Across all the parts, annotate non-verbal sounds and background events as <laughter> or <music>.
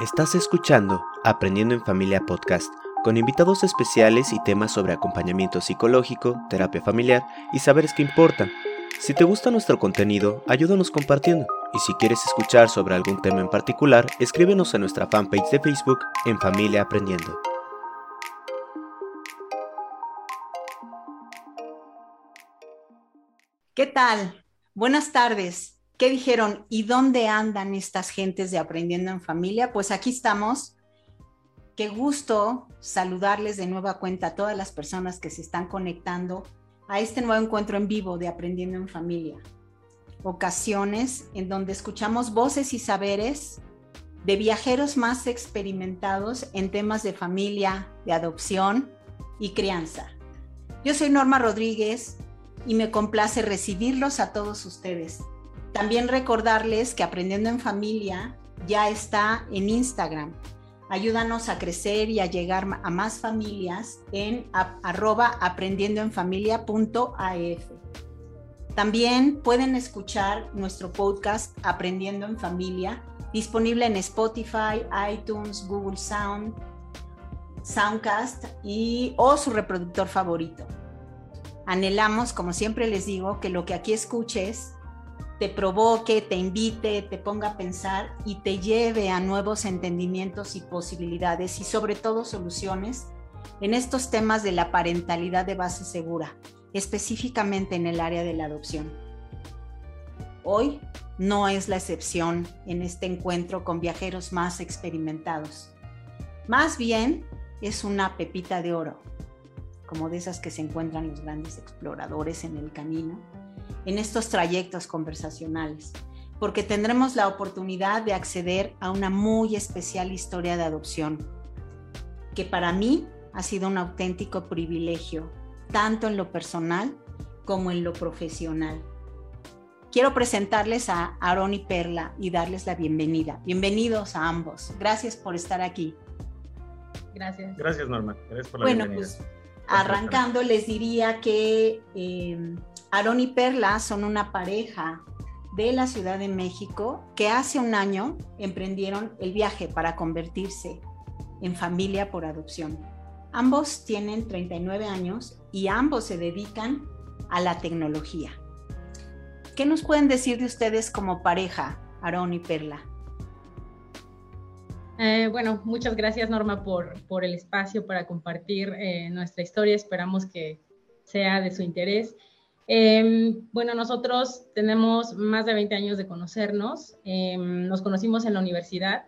Estás escuchando Aprendiendo en Familia Podcast, con invitados especiales y temas sobre acompañamiento psicológico, terapia familiar y saberes que importan. Si te gusta nuestro contenido, ayúdanos compartiendo. Y si quieres escuchar sobre algún tema en particular, escríbenos a nuestra fanpage de Facebook en Familia Aprendiendo. ¿Qué tal? Buenas tardes. ¿Qué dijeron? ¿Y dónde andan estas gentes de Aprendiendo en Familia? Pues aquí estamos. Qué gusto saludarles de nueva cuenta a todas las personas que se están conectando a este nuevo encuentro en vivo de Aprendiendo en Familia. Ocasiones en donde escuchamos voces y saberes de viajeros más experimentados en temas de familia, de adopción y crianza. Yo soy Norma Rodríguez y me complace recibirlos a todos ustedes. También recordarles que Aprendiendo en Familia ya está en Instagram. Ayúdanos a crecer y a llegar a más familias en arroba aprendiendoenfamilia.af. También pueden escuchar nuestro podcast Aprendiendo en Familia, disponible en Spotify, iTunes, Google Sound, Soundcast y o su reproductor favorito. Anhelamos, como siempre les digo, que lo que aquí escuches te provoque, te invite, te ponga a pensar y te lleve a nuevos entendimientos y posibilidades y sobre todo soluciones en estos temas de la parentalidad de base segura, específicamente en el área de la adopción. Hoy no es la excepción en este encuentro con viajeros más experimentados. Más bien es una pepita de oro, como de esas que se encuentran los grandes exploradores en el camino en estos trayectos conversacionales, porque tendremos la oportunidad de acceder a una muy especial historia de adopción, que para mí ha sido un auténtico privilegio, tanto en lo personal como en lo profesional. Quiero presentarles a Aaron y Perla y darles la bienvenida. Bienvenidos a ambos. Gracias por estar aquí. Gracias. Gracias, Norma. Gracias por la bueno, bienvenida. pues arrancando les diría que eh, y Perla son una pareja de la Ciudad de México que hace un año emprendieron el viaje para convertirse en familia por adopción. Ambos tienen 39 años y ambos se dedican a la tecnología. ¿Qué nos pueden decir de ustedes como pareja, Aaron y Perla? Eh, bueno, muchas gracias Norma por, por el espacio para compartir eh, nuestra historia. Esperamos que sea de su interés. Em, bueno, nosotros tenemos más de 20 años de conocernos. Em, nos conocimos en la universidad.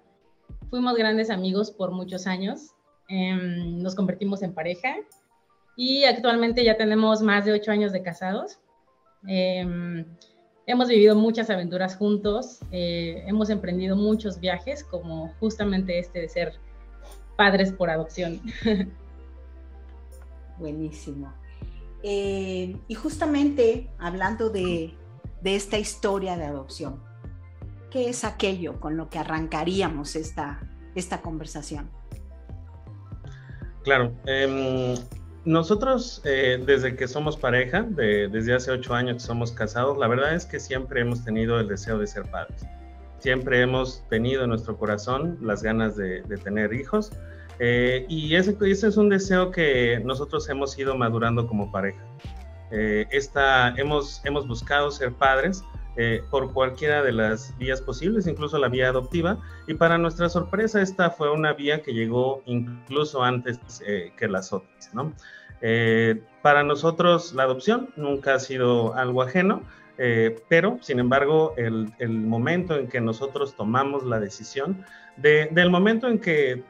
Fuimos grandes amigos por muchos años. Em, nos convertimos en pareja y actualmente ya tenemos más de 8 años de casados. Hemos vivido muchas aventuras juntos. Eh, hemos emprendido muchos viajes, como justamente este de ser padres por adopción. <laughs> Buenísimo. Eh, y justamente hablando de, esta historia de adopción, ¿qué es aquello con lo que arrancaríamos esta, esta conversación? Claro, em, nosotros eh, desde que somos pareja, desde hace ocho años que somos casados, la verdad es que siempre hemos tenido el deseo de ser padres. Siempre hemos tenido en nuestro corazón las ganas de, tener hijos eh, y ese, es un deseo que nosotros hemos ido madurando como pareja. Eh, hemos buscado ser padres eh, por cualquiera de las vías posibles, incluso la vía adoptiva, y para nuestra sorpresa esta fue una vía que llegó incluso antes que las otras. ¿no? para nosotros la adopción nunca ha sido algo ajeno, pero sin embargo el, el, momento en que nosotros tomamos la decisión, de, del momento en que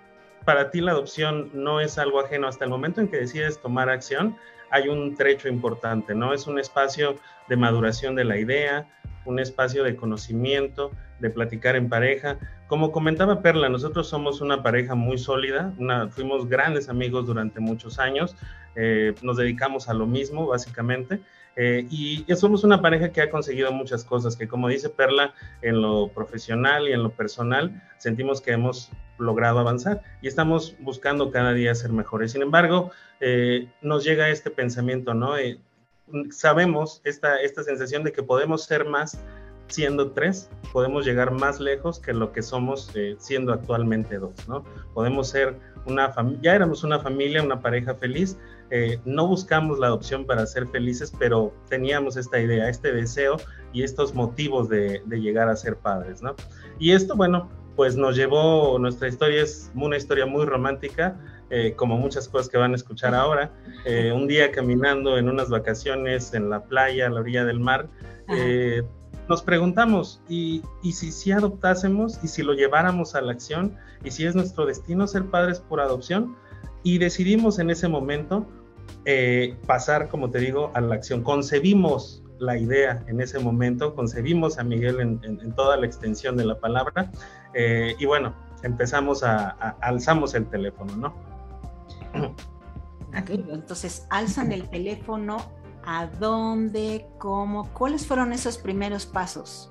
para ti la adopción no es algo ajeno hasta el momento en que decides tomar acción, hay un trecho importante, ¿no? Es un espacio de maduración de la idea, un espacio de conocimiento, de platicar en pareja. Como comentaba Perla, nosotros somos una pareja muy sólida, fuimos grandes amigos durante muchos años, eh, nos dedicamos a lo mismo básicamente eh, y somos una pareja que ha conseguido muchas cosas, que como dice Perla, en lo profesional y en lo personal, sentimos que hemos logrado avanzar y estamos buscando cada día ser mejores. Sin embargo, eh, nos llega este pensamiento, ¿no? Sabemos esta, esta sensación de que podemos ser más, siendo tres, podemos llegar más lejos que lo que somos eh, siendo actualmente dos, ¿no? Podemos ser una familia, ya éramos una familia, una pareja feliz, eh, no buscamos la adopción para ser felices, pero teníamos esta idea, este deseo y estos motivos de, de llegar a ser padres, ¿no? Y esto, bueno, pues nos llevó, nuestra historia es una historia muy romántica, eh, como muchas cosas que van a escuchar ahora. Eh, un día caminando en unas vacaciones en la playa, a la orilla del mar, eh, nos preguntamos, ¿y, ¿y, si sí adoptásemos? ¿Y si lo lleváramos a la acción? ¿Y si es nuestro destino ser padres por adopción? Y decidimos en ese momento pasar, como te digo, a la acción. Concebimos la idea en ese momento, concebimos a Miguel en, toda la extensión de la palabra eh, y bueno, empezamos a, alzamos el teléfono, ¿no? Entonces, alzan el teléfono, ¿a dónde? ¿Cómo? ¿Cuáles fueron esos primeros pasos?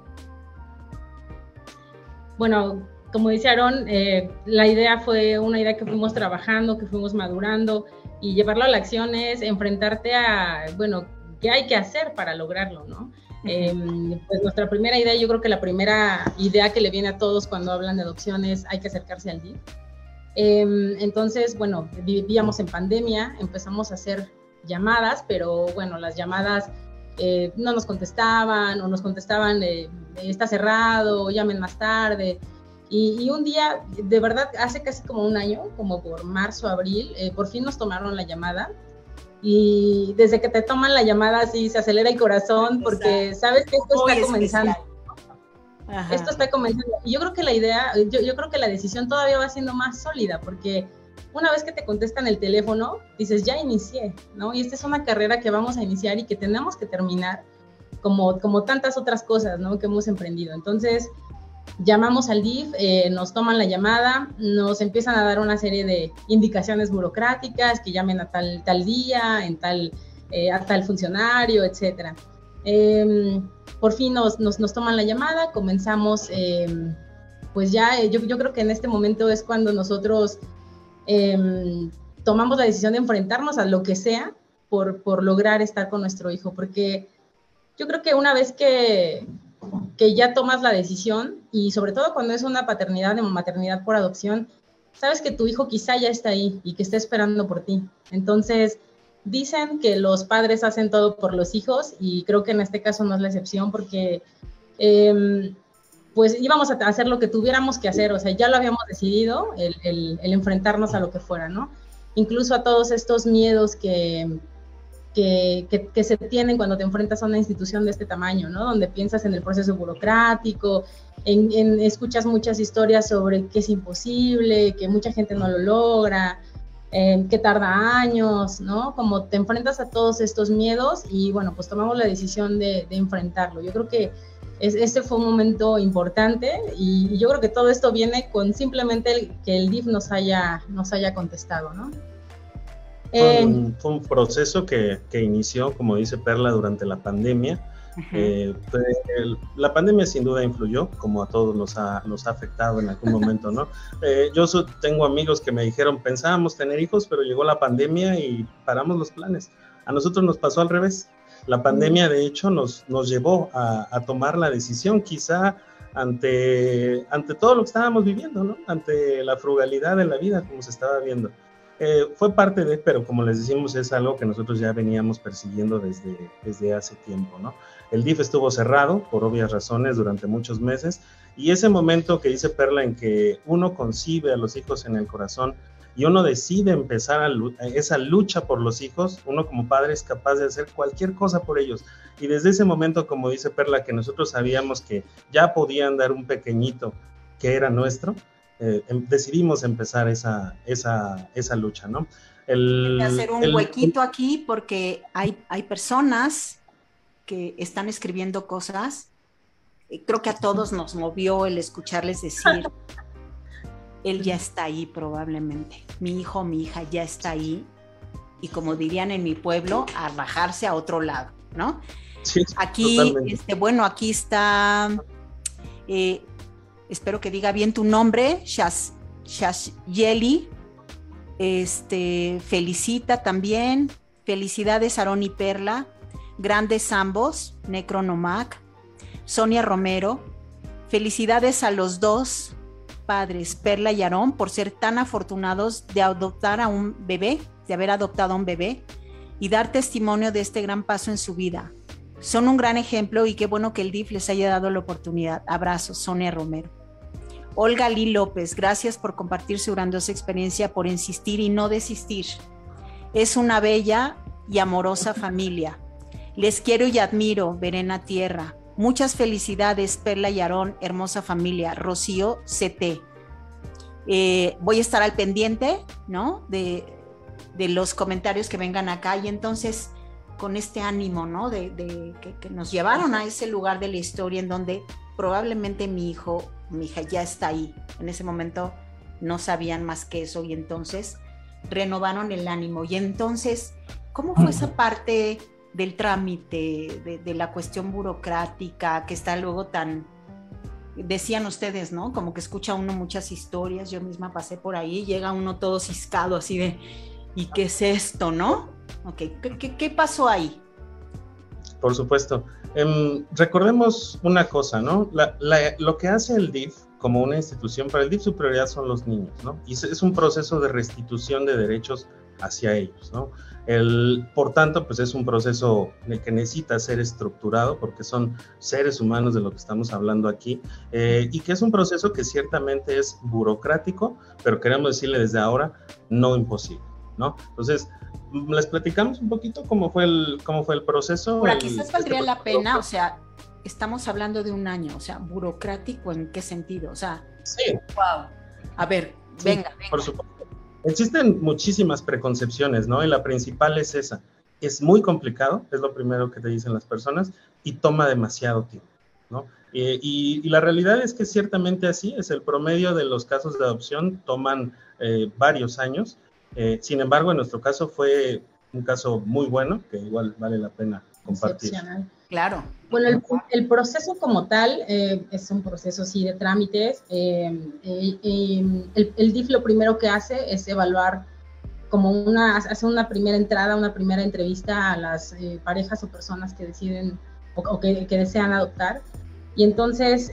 Bueno, como dice Aaron, eh, la idea fue una idea que fuimos trabajando, que fuimos madurando y llevarlo a la acción es enfrentarte a, bueno, qué hay que hacer para lograrlo, ¿no? Em, pues nuestra primera idea, yo creo que la primera idea que le viene a todos cuando hablan de adopción es hay que acercarse al DIF. Em, entonces, bueno, vivíamos en pandemia, empezamos a hacer llamadas, pero bueno, las llamadas eh, no nos contestaban o nos contestaban eh, está cerrado, llamen más tarde. Y, un día, de verdad, hace casi como un año, como por marzo, abril, eh, por fin nos tomaron la llamada y desde que te toman la llamada así se acelera el corazón porque sabes que esto está comenzando. Esto está comenzando. Y yo creo que la idea, yo, yo, creo que la decisión todavía va siendo más sólida porque una vez que te contestan el teléfono, dices, ya inicié, ¿no? Y esta es una carrera que vamos a iniciar y que tenemos que terminar como, como tantas otras cosas, ¿no? Que hemos emprendido. Entonces, llamamos al DIF, eh, nos toman la llamada, nos empiezan a dar una serie de indicaciones burocráticas, que llamen a tal, tal día, en tal, eh, a tal funcionario, etc. Em, por fin nos, toman la llamada, comenzamos, em, pues ya, eh, yo, creo que en este momento es cuando nosotros em, tomamos la decisión de enfrentarnos a lo que sea por, por lograr estar con nuestro hijo, porque yo creo que una vez que, que ya tomas la decisión y sobre todo cuando es una paternidad o maternidad por adopción, sabes que tu hijo quizá ya está ahí y que está esperando por ti. Entonces, dicen que los padres hacen todo por los hijos y creo que en este caso no es la excepción porque em, pues íbamos a hacer lo que tuviéramos que hacer, o sea, ya lo habíamos decidido, el, el enfrentarnos a lo que fuera, ¿no? Incluso a todos estos miedos que, que, se tienen cuando te enfrentas a una institución de este tamaño, ¿no? Donde piensas en el proceso burocrático, en, escuchas muchas historias sobre que es imposible, que mucha gente no lo logra, eh, que tarda años, ¿no? Como te enfrentas a todos estos miedos y bueno, pues tomamos la decisión de, enfrentarlo. Yo creo que este fue un momento importante y, yo creo que todo esto viene con simplemente que el DIF nos haya, nos haya contestado, ¿no? Fue, un, proceso que, que, inició, como dice Perla, durante la pandemia. Eh, pues, la pandemia sin duda influyó, como a todos nos ha, nos ha afectado en algún momento, ¿no? <laughs> Eh, yo tengo amigos que me dijeron, pensábamos tener hijos, pero llegó la pandemia y paramos los planes. A nosotros nos pasó al revés. La pandemia, de hecho, nos, nos llevó a, a tomar la decisión, quizá ante, ante todo lo que estábamos viviendo, ¿no? Ante la frugalidad de la vida, como se estaba viendo. Eh, fue parte de, pero como les decimos, es algo que nosotros ya veníamos persiguiendo desde, desde hace tiempo, ¿no? El DIF estuvo cerrado por obvias razones durante muchos meses y ese momento que dice Perla en que uno concibe a los hijos en el corazón y uno decide empezar a esa lucha por los hijos, uno como padre es capaz de hacer cualquier cosa por ellos. Y desde ese momento, como dice Perla, que nosotros sabíamos que ya podían dar un pequeñito que era nuestro, eh, em, decidimos empezar esa, esa, esa lucha, ¿no? El, hacer un huequito aquí porque hay, hay personas que están escribiendo cosas. Creo que a todos nos movió el escucharles decir, <laughs> él ya está ahí probablemente, mi hijo, mi hija ya está ahí. Y como dirían en mi pueblo, a bajarse a otro lado, ¿no? Sí, aquí, este, bueno, aquí está eh, espero que diga bien tu nombre, Shas, Yeli. Este, felicita también. Felicidades, Aaron y Perla. Grandes ambos, Necronomac. Sonia Romero. Felicidades a los dos padres, Perla y Aarón, por ser tan afortunados de adoptar a un bebé, de haber adoptado a un bebé y dar testimonio de este gran paso en su vida. Son un gran ejemplo y qué bueno que el DIF les haya dado la oportunidad. Abrazos, Sonia Romero. Olga Lee López, gracias por compartir su grandiosa experiencia, por insistir y no desistir. Es una bella y amorosa familia. Les quiero y admiro, Verena Tierra. Muchas felicidades, Perla y Aarón, hermosa familia. Rocío CT. Eh, voy a estar al pendiente, ¿no? De, los comentarios que vengan acá y entonces con este ánimo, ¿no? De, que, que, nos llevaron a ese lugar de la historia en donde probablemente mi hijo, mi hija ya está ahí. En ese momento no sabían más que eso y entonces renovaron el ánimo. Y entonces, ¿cómo fue esa parte del trámite, de, la cuestión burocrática que está luego tan, decían ustedes, ¿no? Como que escucha uno muchas historias, yo misma pasé por ahí, llega uno todo ciscado así de, ¿y qué es esto, no? Ok, ¿qué, pasó ahí? Por supuesto. Em, recordemos una cosa, ¿no? lo que hace el DIF como una institución, para el DIF su prioridad son los niños, ¿no? Y es un proceso de restitución de derechos hacia ellos, ¿no? El, por tanto, pues es un proceso que necesita ser estructurado porque son seres humanos de lo que estamos hablando aquí eh, y que es un proceso que ciertamente es burocrático, pero queremos decirle desde ahora, no imposible, ¿no? Entonces, les platicamos un poquito cómo fue el, cómo fue el proceso. Ahora, quizás este valdría la pena, o sea, estamos hablando de un año, o sea, burocrático en qué sentido, o sea, sí. wow. A ver, venga, venga. Por supuesto. Existen muchísimas preconcepciones, ¿no? Y la principal es esa. Es muy complicado, es lo primero que te dicen las personas, y toma demasiado tiempo, ¿no? y, la realidad es que ciertamente así es. El promedio de los casos de adopción toman eh, varios años. Eh, sin embargo, en nuestro caso fue un caso muy bueno, que igual vale la pena compartir. Claro. Bueno, el, proceso como tal eh, es un proceso sí de trámites. Eh, eh, el, DIF lo primero que hace es evaluar como una, hace una primera entrada, una primera entrevista a las parejas o personas que deciden o, que, desean adoptar. Y entonces,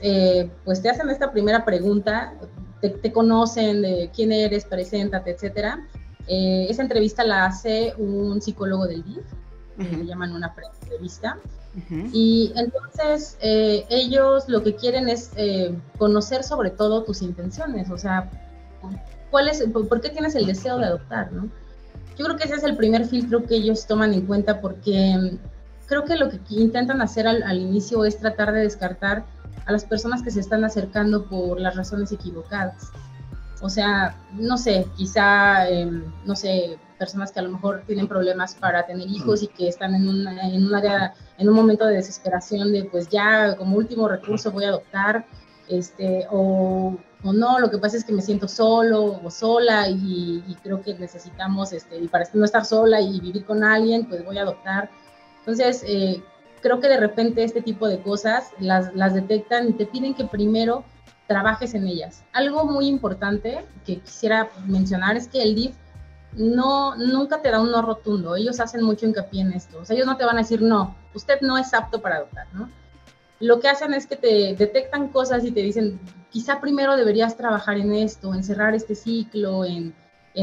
pues te hacen esta primera pregunta, te, conocen de quién eres, preséntate, etcétera. esa entrevista la hace un psicólogo del DIF, le llaman una y entonces eh, ellos lo que quieren es eh, conocer sobre todo tus intenciones, o sea, ¿cuál es, por qué tienes el deseo de adoptar, ¿no? Yo creo que ese es el primer filtro que ellos toman en cuenta porque mm, creo que lo que intentan hacer al, al inicio es tratar de descartar a las personas que se están acercando por las razones equivocadas. O sea, no sé, quizá, em, no sé, personas que a lo mejor tienen problemas para tener hijos y que están en, una, en, un área, en un momento de desesperación de pues ya como último recurso voy a adoptar, este, o, o no, lo que pasa es que me siento solo o sola y, creo que necesitamos, este, y para no estar sola y vivir con alguien, pues voy a adoptar. Entonces, eh, creo que de repente este tipo de cosas las, las detectan y te piden que primero trabajes en ellas. Algo muy importante que quisiera mencionar es que el DIF no, nunca te da un no rotundo. Ellos hacen mucho hincapié en esto. O sea, ellos no te van a decir, no, usted no es apto para adoptar, ¿no? Lo que hacen es que te detectan cosas y te dicen, quizá primero deberías trabajar en esto, en cerrar este ciclo, en,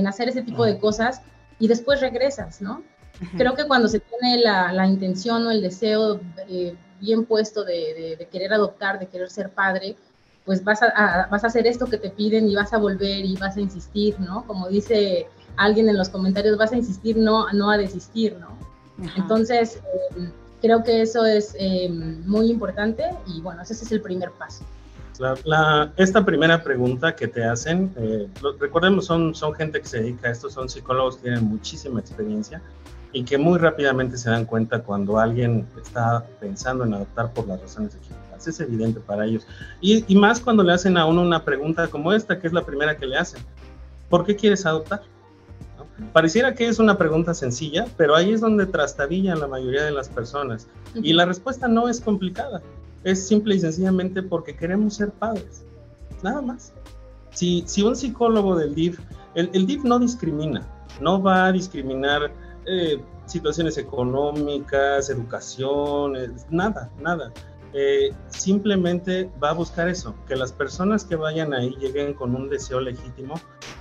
hacer ese tipo de cosas y después regresas, ¿no? Creo que cuando se tiene la, intención o el deseo eh, bien puesto de, querer adoptar, de querer ser padre, pues vas a, vas a hacer esto que te piden y vas a volver y vas a insistir, ¿no? Como dice alguien en los comentarios, vas a insistir, no, no a desistir, ¿no? Entonces, em, creo que eso es em, muy importante y bueno, ese es el primer paso. esta primera pregunta que te hacen, eh, recordemos, son, son gente que se dedica a esto, son psicólogos, tienen muchísima experiencia y que muy rápidamente se dan cuenta cuando alguien está pensando en adoptar por las razones equivocadas. Es evidente para ellos. Y, y, más cuando le hacen a uno una pregunta como esta, que es la primera que le hacen. ¿Por qué quieres adoptar? Pareciera que es una pregunta sencilla, pero ahí es donde trastabillan la mayoría de las personas. Y la respuesta no es complicada. Es simple y sencillamente porque queremos ser padres. Nada más. Si, si un psicólogo del DIF, el, el DIF no discrimina, no va a discriminar eh, situaciones económicas, educación, nada, nada. Eh, simplemente va a buscar eso, que las personas que vayan ahí lleguen con un deseo legítimo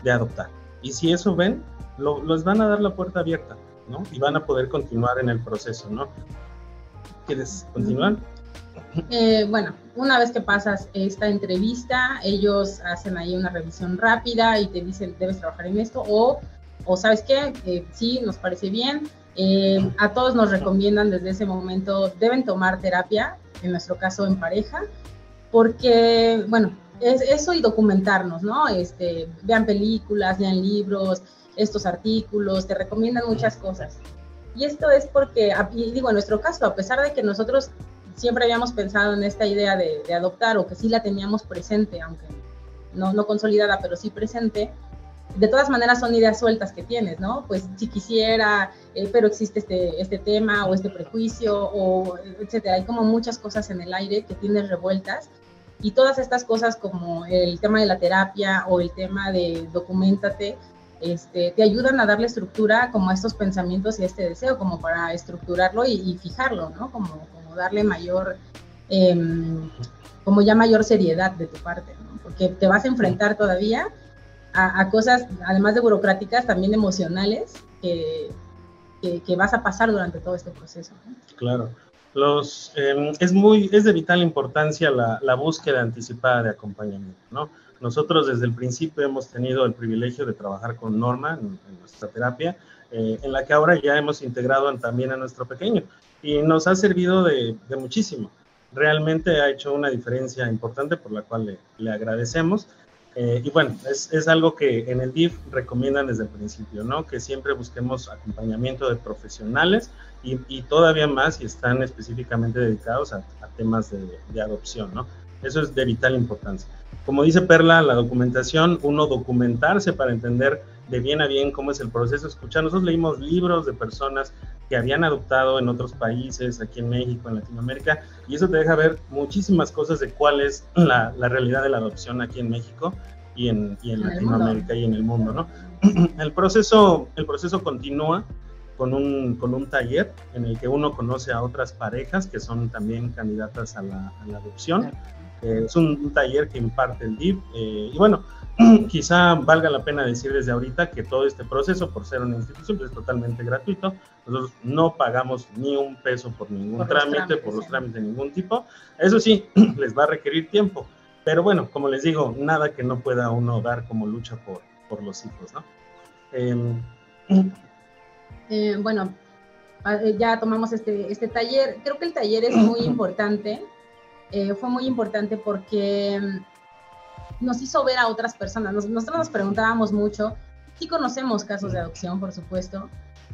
de adoptar. Y si eso ven, lo, los van a dar la puerta abierta, ¿no? Y van a poder continuar en el proceso, ¿no? ¿Quieres continuar? Eh, bueno, una vez que pasas esta entrevista, ellos hacen ahí una revisión rápida y te dicen, debes trabajar en esto, o, o sabes qué, eh, sí, nos parece bien. Eh, a todos nos recomiendan desde ese momento, deben tomar terapia, en nuestro caso en pareja, porque, bueno, es eso y documentarnos, ¿no? Este, vean películas, lean libros, estos artículos, te recomiendan muchas cosas. Y esto es porque, digo, en nuestro caso, a pesar de que nosotros siempre habíamos pensado en esta idea de, adoptar o que sí la teníamos presente, aunque no, no, consolidada, pero sí presente, de todas maneras son ideas sueltas que tienes, ¿no? Pues si quisiera, eh, pero existe este, este tema o este prejuicio, o etcétera. Hay como muchas cosas en el aire que tienes revueltas y todas estas cosas como el tema de la terapia o el tema de documentate, este, te ayudan a darle estructura como a estos pensamientos y a este deseo, como para estructurarlo y, fijarlo, ¿no? Como, como darle mayor, em, como ya mayor seriedad de tu parte, ¿no? Porque te vas a enfrentar todavía a, cosas, además de burocráticas, también emocionales, que, que, vas a pasar durante todo este proceso. Claro. Los, em, es, muy, es de vital importancia la, la búsqueda anticipada de acompañamiento, ¿no? Nosotros desde el principio hemos tenido el privilegio de trabajar con Norma en, nuestra terapia, eh, en la que ahora ya hemos integrado también a nuestro pequeño y nos ha servido de, muchísimo. Realmente ha hecho una diferencia importante por la cual le, agradecemos. Eh, y bueno, es, es, algo que en el DIF recomiendan desde el principio, ¿no? Que siempre busquemos acompañamiento de profesionales y, y todavía más si están específicamente dedicados a, temas de, adopción, ¿no? Eso es de vital importancia. Como dice Perla, la documentación, uno documentarse para entender de bien a bien cómo es el proceso. Escuchar, nosotros leímos libros de personas que habían adoptado en otros países, aquí en México, en Latinoamérica, y eso te deja ver muchísimas cosas de cuál es la, la realidad de la adopción aquí en México y en, y en Latinoamérica y en el mundo, ¿no? <clears throat> El proceso, el proceso continúa con un, con un taller en el que uno conoce a otras parejas que son también candidatas a la, a la adopción. Eh, es un, taller que imparte el DIP. Eh, y bueno, <clears throat> quizá valga la pena decir desde ahorita que todo este proceso, por ser una institución, pues, es totalmente gratuito. Nosotros no pagamos ni un peso por ningún trámite, por los trámites de ningún tipo. Eso sí, <clears throat> les va a requerir tiempo. Pero bueno, como les digo, nada que no pueda uno dar como lucha por, por los hijos, ¿no? Em, <clears throat> eh, bueno, ya tomamos este, este taller. Creo que el taller es muy importante eh, fue muy importante porque nos hizo ver a otras personas. nosotros nos preguntábamos mucho, sí conocemos casos de adopción, por supuesto,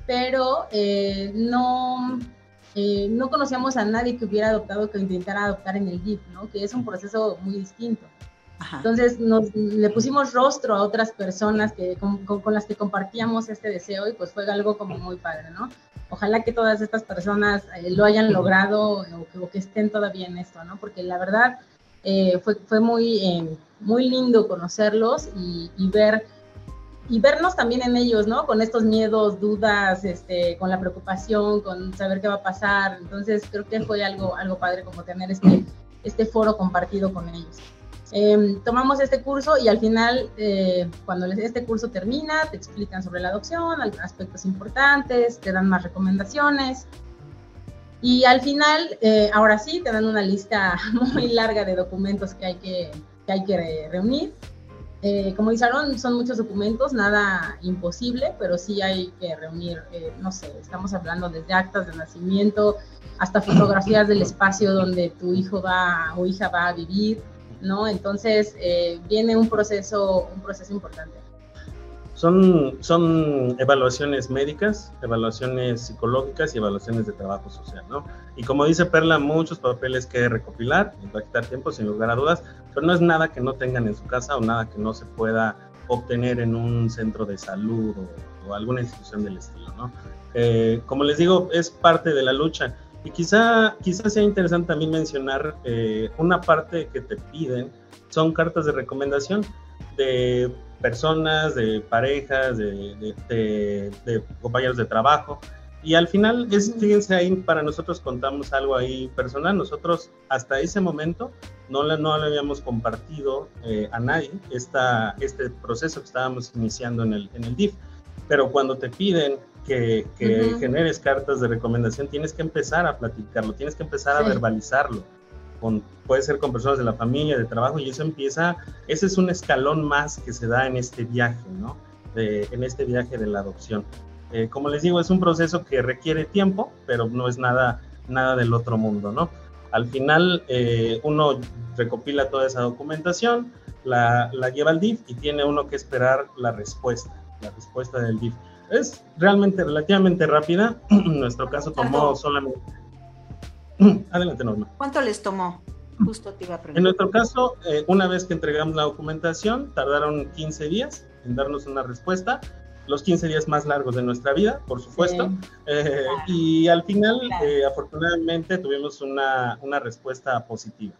pero eh, no, eh, no conocíamos a nadie que hubiera adoptado, que intentara adoptar en el GIF, ¿no? que es un proceso muy distinto. Entonces nos, le pusimos rostro a otras personas que, con, con, las que compartíamos este deseo y pues fue algo como muy padre, ¿no? Ojalá que todas estas personas eh, lo hayan logrado o que, estén todavía en esto, ¿no? Porque la verdad eh, fue, fue muy, eh, muy lindo conocerlos y, y, ver y vernos también en ellos, ¿no? Con estos miedos, dudas, este, con la preocupación, con saber qué va a pasar. Entonces creo que fue algo, algo padre como tener este, este foro compartido con ellos. Em, tomamos este curso y al final, eh, cuando este curso termina, te explican sobre la adopción, aspectos importantes, te dan más recomendaciones. Y al final, eh, ahora sí, te dan una lista <laughs> muy larga de documentos que hay que, que, hay que reunir. Eh, como dice son muchos documentos, nada imposible, pero sí hay que reunir, no sé, estamos hablando desde actas de nacimiento hasta fotografías del espacio donde tu hijo va o hija va a vivir, ¿no? Entonces eh, viene un proceso, un proceso importante. Son, son evaluaciones médicas, evaluaciones psicológicas y evaluaciones de trabajo social, ¿no? Y como dice Perla, muchos papeles que recopilar, va a quitar tiempo sin lugar a dudas, pero no es nada que no tengan en su casa o nada que no se pueda obtener en un centro de salud o, alguna institución del estilo, ¿no? Eh, como les digo, es parte de la lucha y quizá, quizá sea interesante también mencionar eh, una parte que te piden, son cartas de recomendación de personas, de parejas, de, compañeros de trabajo, Y al final, es, fíjense ahí, para nosotros contamos algo ahí personal. Nosotros hasta ese momento no le, no le habíamos compartido eh, a nadie esta, este proceso que estábamos iniciando en el, en el DIF. Pero cuando te piden que, que generes cartas de recomendación, tienes que empezar a platicarlo, tienes que empezar a verbalizarlo. Con, puede ser con personas de la familia, de trabajo, y eso empieza, ese es un escalón más que se da en este viaje, ¿no? De, en este viaje de la adopción. Eh, como les digo, es un proceso que requiere tiempo, pero no es nada, nada del otro mundo, ¿no? Al final, eh, uno recopila toda esa documentación, la, la, lleva al DIF y tiene uno que esperar la respuesta, la respuesta del DIF. Es realmente relativamente rápida. <clears throat> en nuestro caso tomó solamente... <clears throat> Adelante, Norma. ¿Cuánto les tomó? Justo te iba a preguntar. En nuestro caso, eh, una vez que entregamos la documentación, tardaron 15 días en darnos una respuesta los 15 días más largos de nuestra vida, por supuesto. Eh, y al final, eh, afortunadamente, tuvimos una, una respuesta positiva.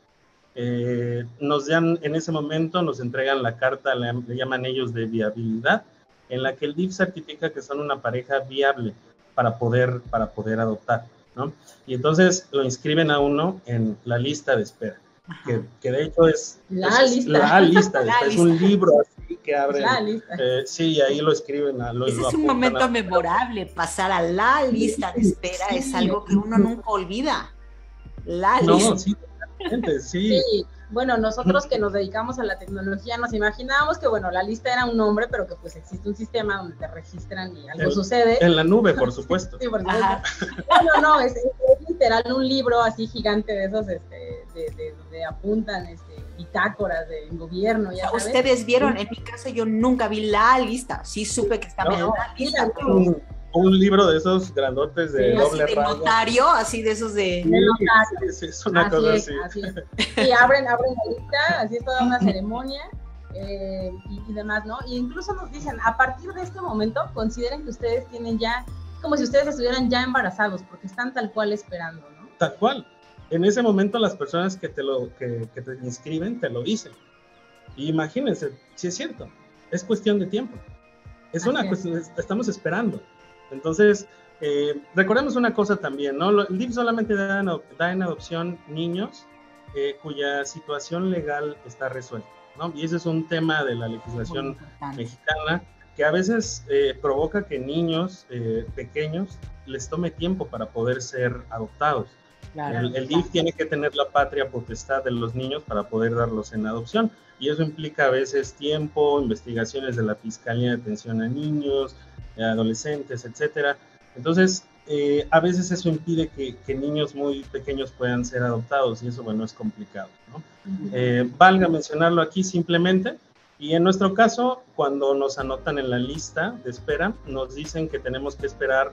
Eh, nos dan, en ese momento, nos entregan la carta, le, llaman ellos de viabilidad, en la que el DIF certifica que son una pareja viable para poder, para poder adoptar. ¿No? Y entonces lo inscriben a uno en la lista de espera, que, que, de hecho es la lista, la lista, <laughs> es un libro que abren. Eh, sí, ahí lo escriben. A, Ese es un momento memorable, pasar a la lista de espera es algo que uno nunca olvida. La lista. Sí, sí. sí. Bueno, nosotros que nos dedicamos a la tecnología nos imaginábamos que, bueno, la lista era un nombre, pero que pues existe un sistema donde te registran y algo sucede. En la nube, por <laughs> supuesto. sí, por supuesto. No, no, es, literal un libro así gigante de esos este, de, de, apuntan este, bitácoras de gobierno. Ya Ustedes vieron, en mi caso yo nunca vi la lista, sí supe que estaba en la lista. Un, libro de esos grandotes de doble así de notario, así de esos de... es una así cosa así. así. Y <laughs> abren, abren la lista, así es toda una ceremonia. Eh, y, demás, ¿no? Y incluso nos dicen, a partir de este momento, consideren que ustedes tienen ya, como si ustedes estuvieran ya embarazados, porque están tal cual esperando, ¿no? Tal cual en ese momento las personas que te, lo, que, te inscriben te lo dicen. Y imagínense, si es cierto, es cuestión de tiempo. Es una cuestión, estamos esperando. Entonces, eh, recordemos una cosa también, ¿no? El DIF solamente da en, adopción niños eh, cuya situación legal está resuelta, ¿no? Y ese es un tema de la legislación mexicana que a veces eh, provoca que niños pequeños les tome tiempo para poder ser adoptados el, DIF tiene que tener la patria potestad de los niños para poder darlos en adopción y eso implica a veces tiempo, investigaciones de la Fiscalía de Atención a Niños, adolescentes, etcétera. Entonces, eh, a veces eso impide que, niños muy pequeños puedan ser adoptados y eso, bueno, es complicado. Eh, valga mencionarlo aquí simplemente. Y en nuestro caso, cuando nos anotan en la lista de espera, nos dicen que tenemos que esperar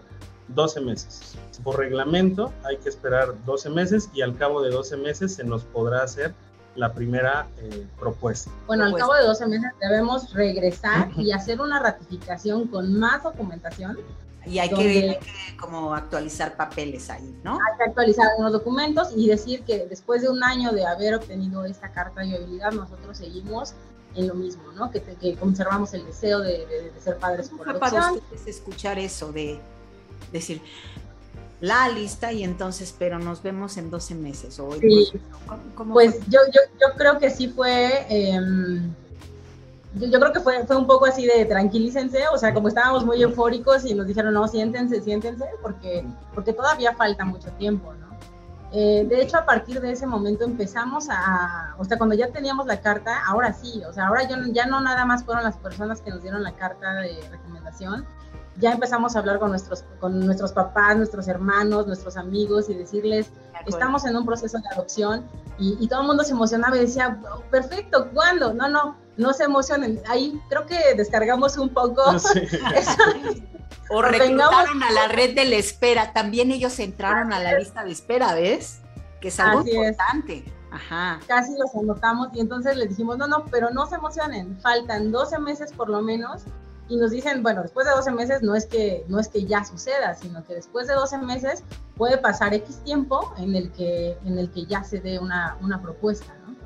12 meses. Por reglamento hay que esperar 12 meses y al cabo de 12 meses se nos podrá hacer la primera eh, propuesta. Bueno, al cabo de 12 meses debemos regresar y hacer una ratificación con más documentación. Y hay que, como actualizar papeles ahí, ¿no? Hay que actualizar unos documentos y decir que después de un año de haber obtenido esta carta de viabilidad, nosotros seguimos en lo mismo, ¿no? Que, que conservamos el deseo de, de, ser padres por adopción. para ustedes escuchar eso de decir la lista y entonces, pero nos vemos en 12 meses. O pues yo, yo, yo, creo que sí fue, em, yo, creo que fue, fue un poco así de tranquilícense, o sea, como estábamos muy eufóricos y nos dijeron, no, siéntense, siéntense, porque, porque todavía falta mucho tiempo, ¿no? Eh, de hecho, a partir de ese momento empezamos a, o sea, cuando ya teníamos la carta, ahora sí, o sea, ahora yo, ya no nada más fueron las personas que nos dieron la carta de recomendación, ya empezamos a hablar con nuestros, con nuestros papás, nuestros hermanos, nuestros amigos y decirles, estamos en un proceso de adopción y, todo el mundo se emocionaba y decía, perfecto, ¿cuándo? No, no, no se emocionen. Ahí creo que descargamos un poco. <laughs> <laughs> o reclutaron a la red de la espera, también ellos entraron a la lista de espera, ¿ves? Que es algo importante. Ajá. Casi los anotamos y entonces les dijimos, no, no, pero no se emocionen, faltan 12 meses por lo menos y nos dicen, bueno, después de 12 meses no es que, no es que ya suceda, sino que después de 12 meses puede pasar X tiempo en el que, en el que ya se dé una, una propuesta, ¿no?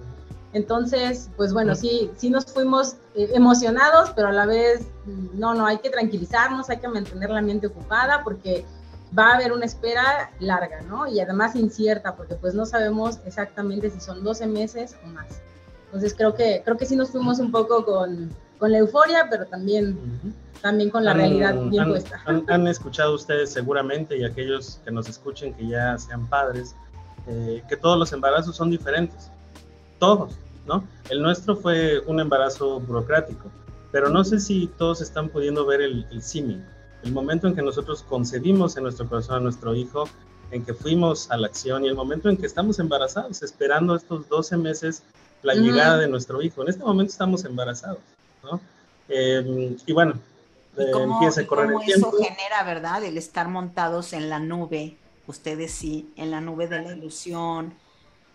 Entonces, pues bueno, sí, sí nos fuimos eh, emocionados, pero a la vez, no, no, hay que tranquilizarnos, hay que mantener la mente ocupada, porque va a haber una espera larga, ¿no? Y además incierta, porque pues no sabemos exactamente si son 12 meses o más. Entonces creo que, creo que sí nos fuimos un poco con, con la euforia, pero también, también con la realidad bien puesta. Han, escuchado ustedes seguramente y aquellos que nos escuchen que ya sean padres, eh, que todos los embarazos son diferentes. Todos, ¿no? El nuestro fue un embarazo burocrático, pero no sé si todos están pudiendo ver el, el símil el momento en que nosotros concedimos en nuestro corazón a nuestro hijo, en que fuimos a la acción y el momento en que estamos embarazados, esperando estos 12 meses la llegada de nuestro hijo. En este momento estamos embarazados, ¿no? Em, y bueno, eh, empieza a correr el tiempo. Eso genera, ¿verdad? El estar montados en la nube, ustedes sí, en la nube de la ilusión,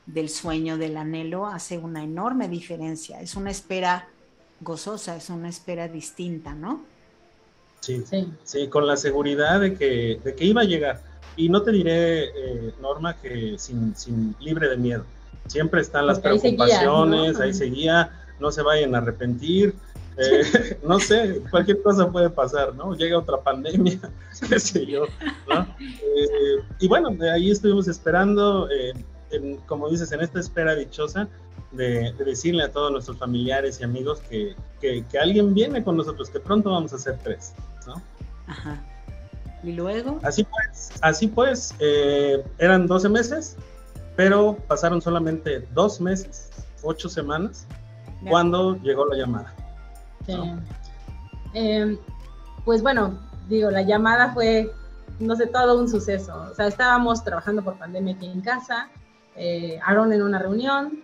del sueño, del anhelo, hace una enorme diferencia. Es una espera gozosa, es una espera distinta, ¿no? Sí, sí, con la seguridad de que, de que iba a llegar. Y no te diré, eh, Norma, que sin, sin, libre de miedo. Siempre están las preocupaciones, ahí seguía, ¿no? Se vayan a arrepentir. Eh, <laughs> no sé, cualquier cosa puede pasar, ¿no? Llega otra pandemia, <laughs> qué sé yo, ¿no? Eh, y bueno, de ahí estuvimos esperando, como dices, en esta espera dichosa, de, decirle a todos nuestros familiares y amigos que, que, alguien viene con nosotros, que pronto vamos a ser tres, ¿no? Ajá. ¿Y luego? Así pues, así pues, eh, eran 12 meses, pero pasaron solamente dos meses, ocho semanas, cuando llegó la llamada. Em, pues bueno, digo, la llamada fue, no sé, todo un suceso. O sea, estábamos trabajando por pandemia aquí en casa, eh, Aaron en una reunión,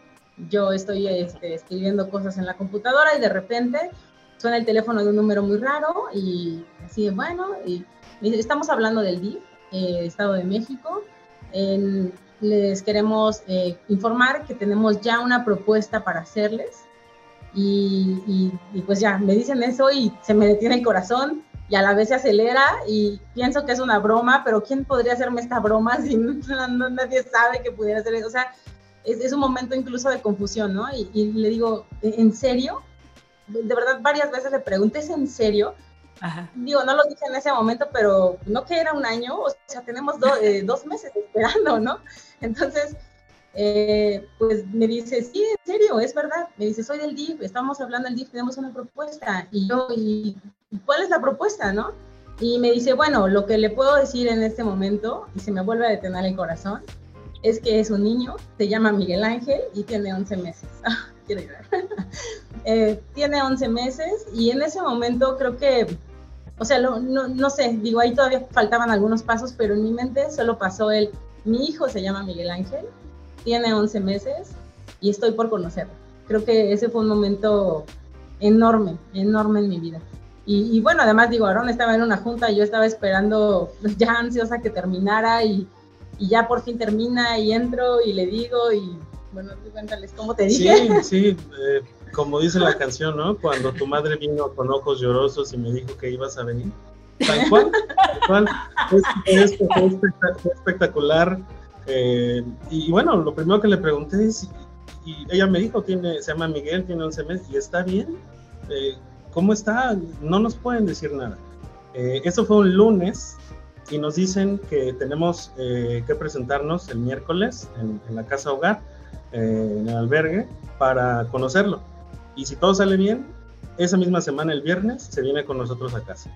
yo estoy este, escribiendo cosas en la computadora y de repente suena el teléfono de un número muy raro y así, bueno, y, estamos hablando del DIF, eh, Estado de México. les queremos eh, informar que tenemos ya una propuesta para hacerles y, y, pues ya, me dicen eso y se me detiene el corazón y a la vez se acelera y pienso que es una broma, pero ¿quién podría hacerme esta broma <laughs> si nadie sabe que pudiera hacer eso? O sea, es, un momento incluso de confusión, ¿no? Y, le digo, ¿en serio? De verdad, varias veces le pregunté, ¿es en serio? Digo, no lo dije en ese momento, pero no que era un año, o sea, tenemos eh, dos meses esperando, ¿no? Entonces, eh, pues me dice, sí, en serio, es verdad. Me dice, soy del DIF, estamos hablando del DIF, tenemos una propuesta. Y yo, ¿y cuál es la propuesta, no? Y me dice, bueno, lo que le puedo decir en este momento, y se me vuelve a detener el corazón, es que es un niño, se llama Miguel Ángel y tiene 11 meses. <laughs> Ah, quiero llorar. <laughs> Eh, tiene 11 meses y en ese momento creo que, o sea, no, no, sé, digo, ahí todavía faltaban algunos pasos, pero en mi mente solo pasó el, mi hijo se llama Miguel Ángel, tiene 11 meses y estoy por conocerlo. Creo que ese fue un momento enorme, enorme en mi vida. Y, y bueno, además digo, Aaron estaba en una junta y yo estaba esperando ya ansiosa que terminara y y ya por fin termina y entro y le digo y bueno, cuéntales cómo te dije. Sí, <laughs> sí, eh, como dice la canción, ¿no? Cuando tu madre vino con ojos llorosos y me dijo que ibas a venir. Tal cual, tal cual. Es, espectacular. Eh, y, bueno, lo primero que le pregunté es, y ella me dijo, tiene, se llama Miguel, tiene 11 meses, y está bien. Eh, ¿Cómo está? No nos pueden decir nada. eso fue un lunes, y nos dicen que tenemos eh, que presentarnos el miércoles en, la casa hogar, eh, en el albergue, para conocerlo. Y si todo sale bien, esa misma semana, el viernes, se viene con nosotros a casa.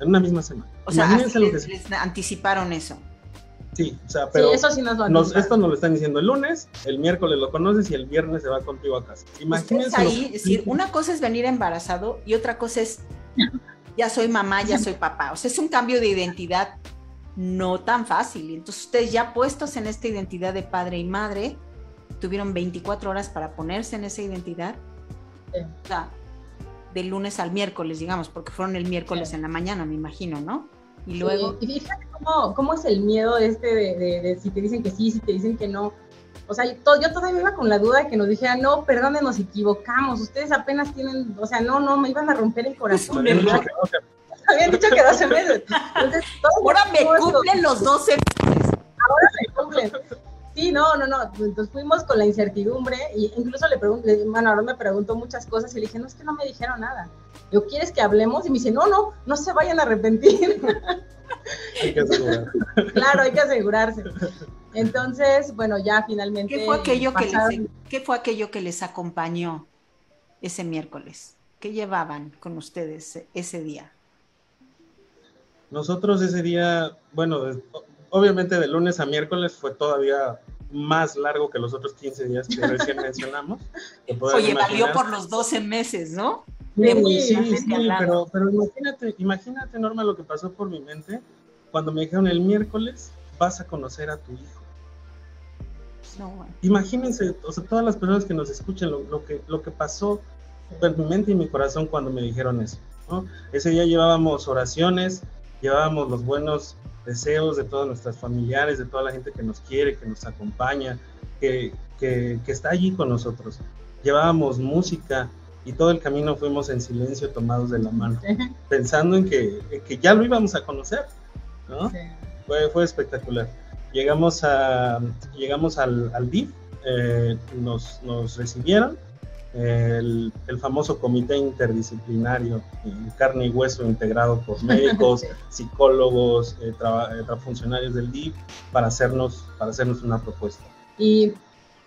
En una misma semana. O sea, les, anticiparon eso. Sí, o sea, pero eso sí nos esto nos lo están diciendo el lunes, el miércoles lo conoces y el viernes se va contigo a casa. Imagínense. Ahí, es decir, una cosa es venir embarazado y otra cosa es ya soy mamá, ya soy papá. O sea, es un cambio de identidad no tan fácil. Entonces ustedes ya puestos en esta identidad de padre y madre, tuvieron 24 horas para ponerse en esa identidad. O sea, del lunes al miércoles, digamos, porque fueron el miércoles en la mañana, me imagino, ¿no? Y luego... y fíjate cómo, es el miedo este de, si te dicen que sí, si te dicen que no. O sea, yo, todavía iba con la duda de que nos dijeran, no, perdónenos, nos equivocamos, ustedes apenas tienen, o sea, no, no, me iban a romper el corazón. Habían dicho que 12 <laughs> meses. Entonces, Ahora me cumplen los 12 meses. Ahora me cumplen. Sí, no, no, no. Entonces fuimos con la incertidumbre y incluso le pregunté, bueno, ahora me preguntó muchas cosas y le dije, no, es que no me dijeron nada. Yo, ¿quieres que hablemos? Y me dice, no, no, no se vayan a arrepentir. <laughs> hay que asegurarse. Claro, hay que asegurarse. Entonces, bueno, ya finalmente. ¿Qué fue aquello, que les, ¿qué fue aquello que les acompañó ese miércoles? ¿Qué llevaban con ustedes ese día? Nosotros ese día, bueno, obviamente de lunes a miércoles fue todavía más largo que los otros 15 días que recién <laughs> mencionamos. Oye, valió por los 12 meses, ¿no? Sí, sí, sí, pero, pero imagínate, imagínate, Norma, lo que pasó por mi mente cuando me dijeron el miércoles vas a conocer a tu hijo. Imagínense, o sea, todas las personas que nos escuchen lo, que, lo que pasó en mi mente y mi corazón cuando me dijeron eso. Ese día llevábamos oraciones, llevábamos los buenos deseos de todos nuestros familiares, de toda la gente que nos quiere, que nos acompaña, que, que, que está allí con nosotros. Llevábamos música y todo el camino fuimos en silencio tomados de la mano, pensando en que, que ya lo íbamos a conocer. ¿no? Fue, fue espectacular. Llegamos, a, llegamos al, al DIF, eh, nos, nos recibieron, el, el, famoso comité interdisciplinario, carne y hueso integrado por <laughs> médicos, psicólogos, eh, eh, funcionarios del DIF, para hacernos, para hacernos una propuesta. Y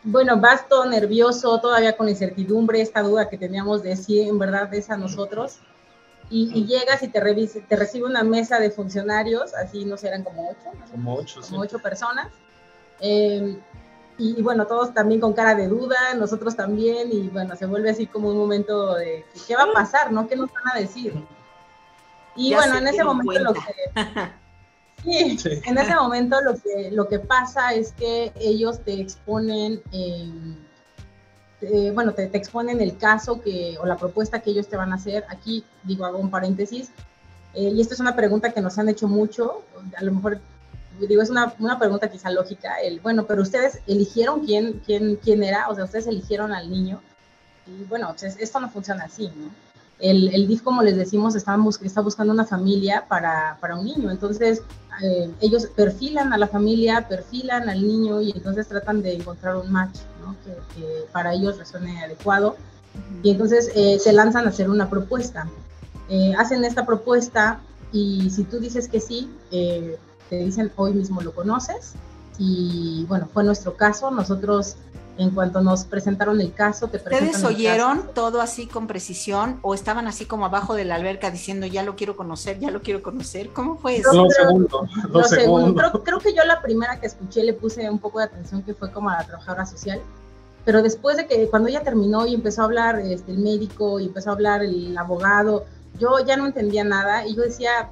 bueno, vas todo nervioso, todavía con incertidumbre, esta duda que teníamos de si en verdad es a nosotros y, llegas y te, revise, te recibe una mesa de funcionarios, así no eran como ocho. Como ocho, como ocho personas. Em, y, bueno, todos también con cara de duda, nosotros también, y bueno, se vuelve así como un momento de qué va a pasar, ¿no? ¿Qué nos van a decir? Y bueno, en ese momento lo que... <laughs> Sí, en ese momento lo que, lo que pasa es que ellos te exponen... Eh, eh, bueno, te, exponen el caso que, o la propuesta que ellos te van a hacer. Aquí digo, hago un paréntesis, eh, y esta es una pregunta que nos han hecho mucho, a lo mejor, digo, es una, una, pregunta quizá lógica, el, bueno, pero ustedes eligieron quién, quién, quién era, o sea, ustedes eligieron al niño, y bueno, pues esto no funciona así, ¿no? El, el DIF, como les decimos, está, está buscando una familia para, para un niño, entonces eh, ellos perfilan a la familia, perfilan al niño y entonces tratan de encontrar un match ¿no? que, para ellos resuene adecuado. Y entonces eh, se lanzan a hacer una propuesta. Eh, hacen esta propuesta y si tú dices que sí, te dicen hoy mismo lo conoces. Y bueno, fue nuestro caso. Nosotros en cuanto nos presentaron el caso, te ¿Ustedes oyeron todo así con precisión o estaban así como abajo de la alberca diciendo ya lo quiero conocer, ya lo quiero conocer? ¿Cómo fue eso? Lo segundo, lo segundo. Creo, que yo la primera que escuché le puse un poco de atención que fue como a la trabajadora social, pero después de que cuando ella terminó y empezó a hablar este, el médico y empezó a hablar el abogado, yo ya no entendía nada y yo decía,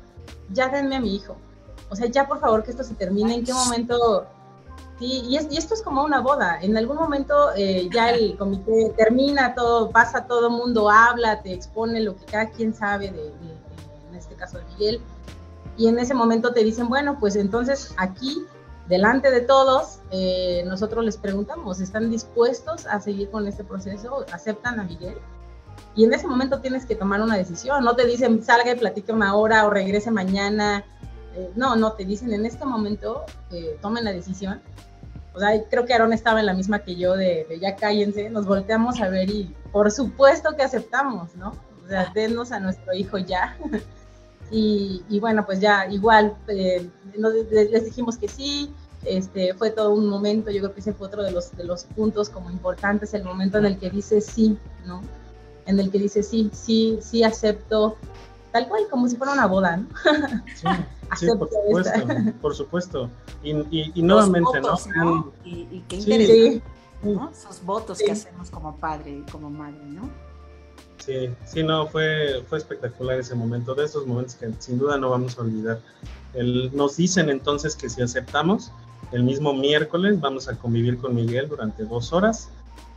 ya denme a mi hijo. O sea, ya por favor que esto se termine, ¿en qué momento Sí, y, esto es como una boda. En algún momento eh, ya el comité termina todo, pasa todo mundo, habla, te expone lo que cada quien sabe, de, en este caso de Miguel, y en ese momento te dicen, bueno, pues entonces aquí, delante de todos, eh, nosotros les preguntamos, ¿están dispuestos a seguir con este proceso? ¿Aceptan a Miguel? Y en ese momento tienes que tomar una decisión. No te dicen, salga y platique una hora o regrese mañana. Eh, no, no, te dicen en este momento, tomen la decisión o sea, creo que Aaron estaba en la misma que yo de, ya cállense, nos volteamos a ver y por supuesto que aceptamos, ¿no? O sea, denos a nuestro hijo ya. <laughs> y, y, bueno, pues ya igual eh, les dijimos que sí, este, fue todo un momento, yo creo que ese fue otro de los, de los puntos como importantes, el momento en el que dice sí, ¿no? En el que dice sí, sí, sí acepto, tal cual, como si fuera una boda, ¿no? Sí. Sí, <laughs> por supuesto, por supuesto. Y, y, nuevamente, ¿no? Y, qué interesante, ¿no? Esos votos que hacemos como padre y como madre, ¿no? Sí, sí, no, fue, fue espectacular ese momento, de esos momentos que sin duda no vamos a olvidar. El, nos dicen entonces que si aceptamos, el mismo miércoles vamos a convivir con Miguel durante dos horas,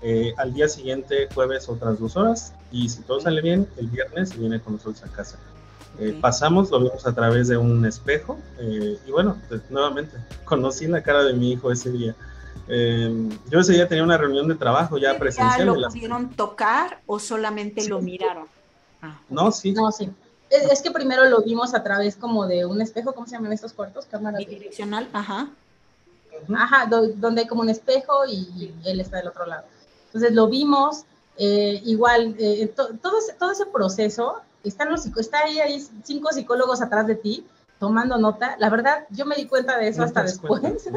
eh, al día siguiente jueves otras dos horas, y si todo sale bien, el viernes se viene con nosotros a casa. Eh, pasamos, lo vimos a través de un espejo eh, y bueno, pues, nuevamente <laughs> conocí la cara de mi hijo ese día. Eh, yo ese día tenía una reunión de trabajo ya presencial. ¿Ya lo pudieron tocar o solamente lo miraron? Ah, no, sí. No, sí. Es, que primero lo vimos a través como de un espejo, ¿cómo se llaman estos cuartos? Cámara direccional, ajá. Ajá, donde hay como un espejo y, él está del otro lado. Entonces lo vimos, igual, todo, todo ese proceso están los, está ahí, hay cinco psicólogos atrás de ti tomando nota. La verdad, yo me di cuenta de eso hasta después,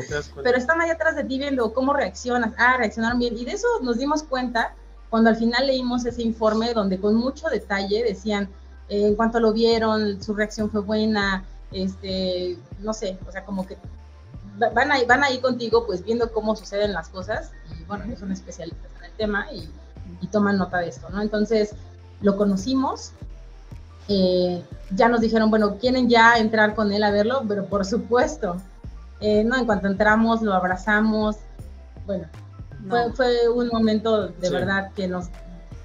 pero están ahí atrás de ti viendo cómo reaccionas. Ah, reaccionaron bien. Y de eso nos dimos cuenta cuando al final leímos ese informe donde con mucho detalle decían, eh, en cuanto lo vieron, su reacción fue buena, este, no sé, o sea, como que van ahí, van ahí contigo pues viendo cómo suceden las cosas y bueno, son especialistas tema y, y toman nota de esto, ¿no? Entonces, lo conocimos, eh, ya nos dijeron, bueno, ¿quieren ya entrar con él a verlo? Pero por supuesto, eh, no, en cuanto entramos, lo abrazamos, bueno, fue, fue, un momento de verdad que nos,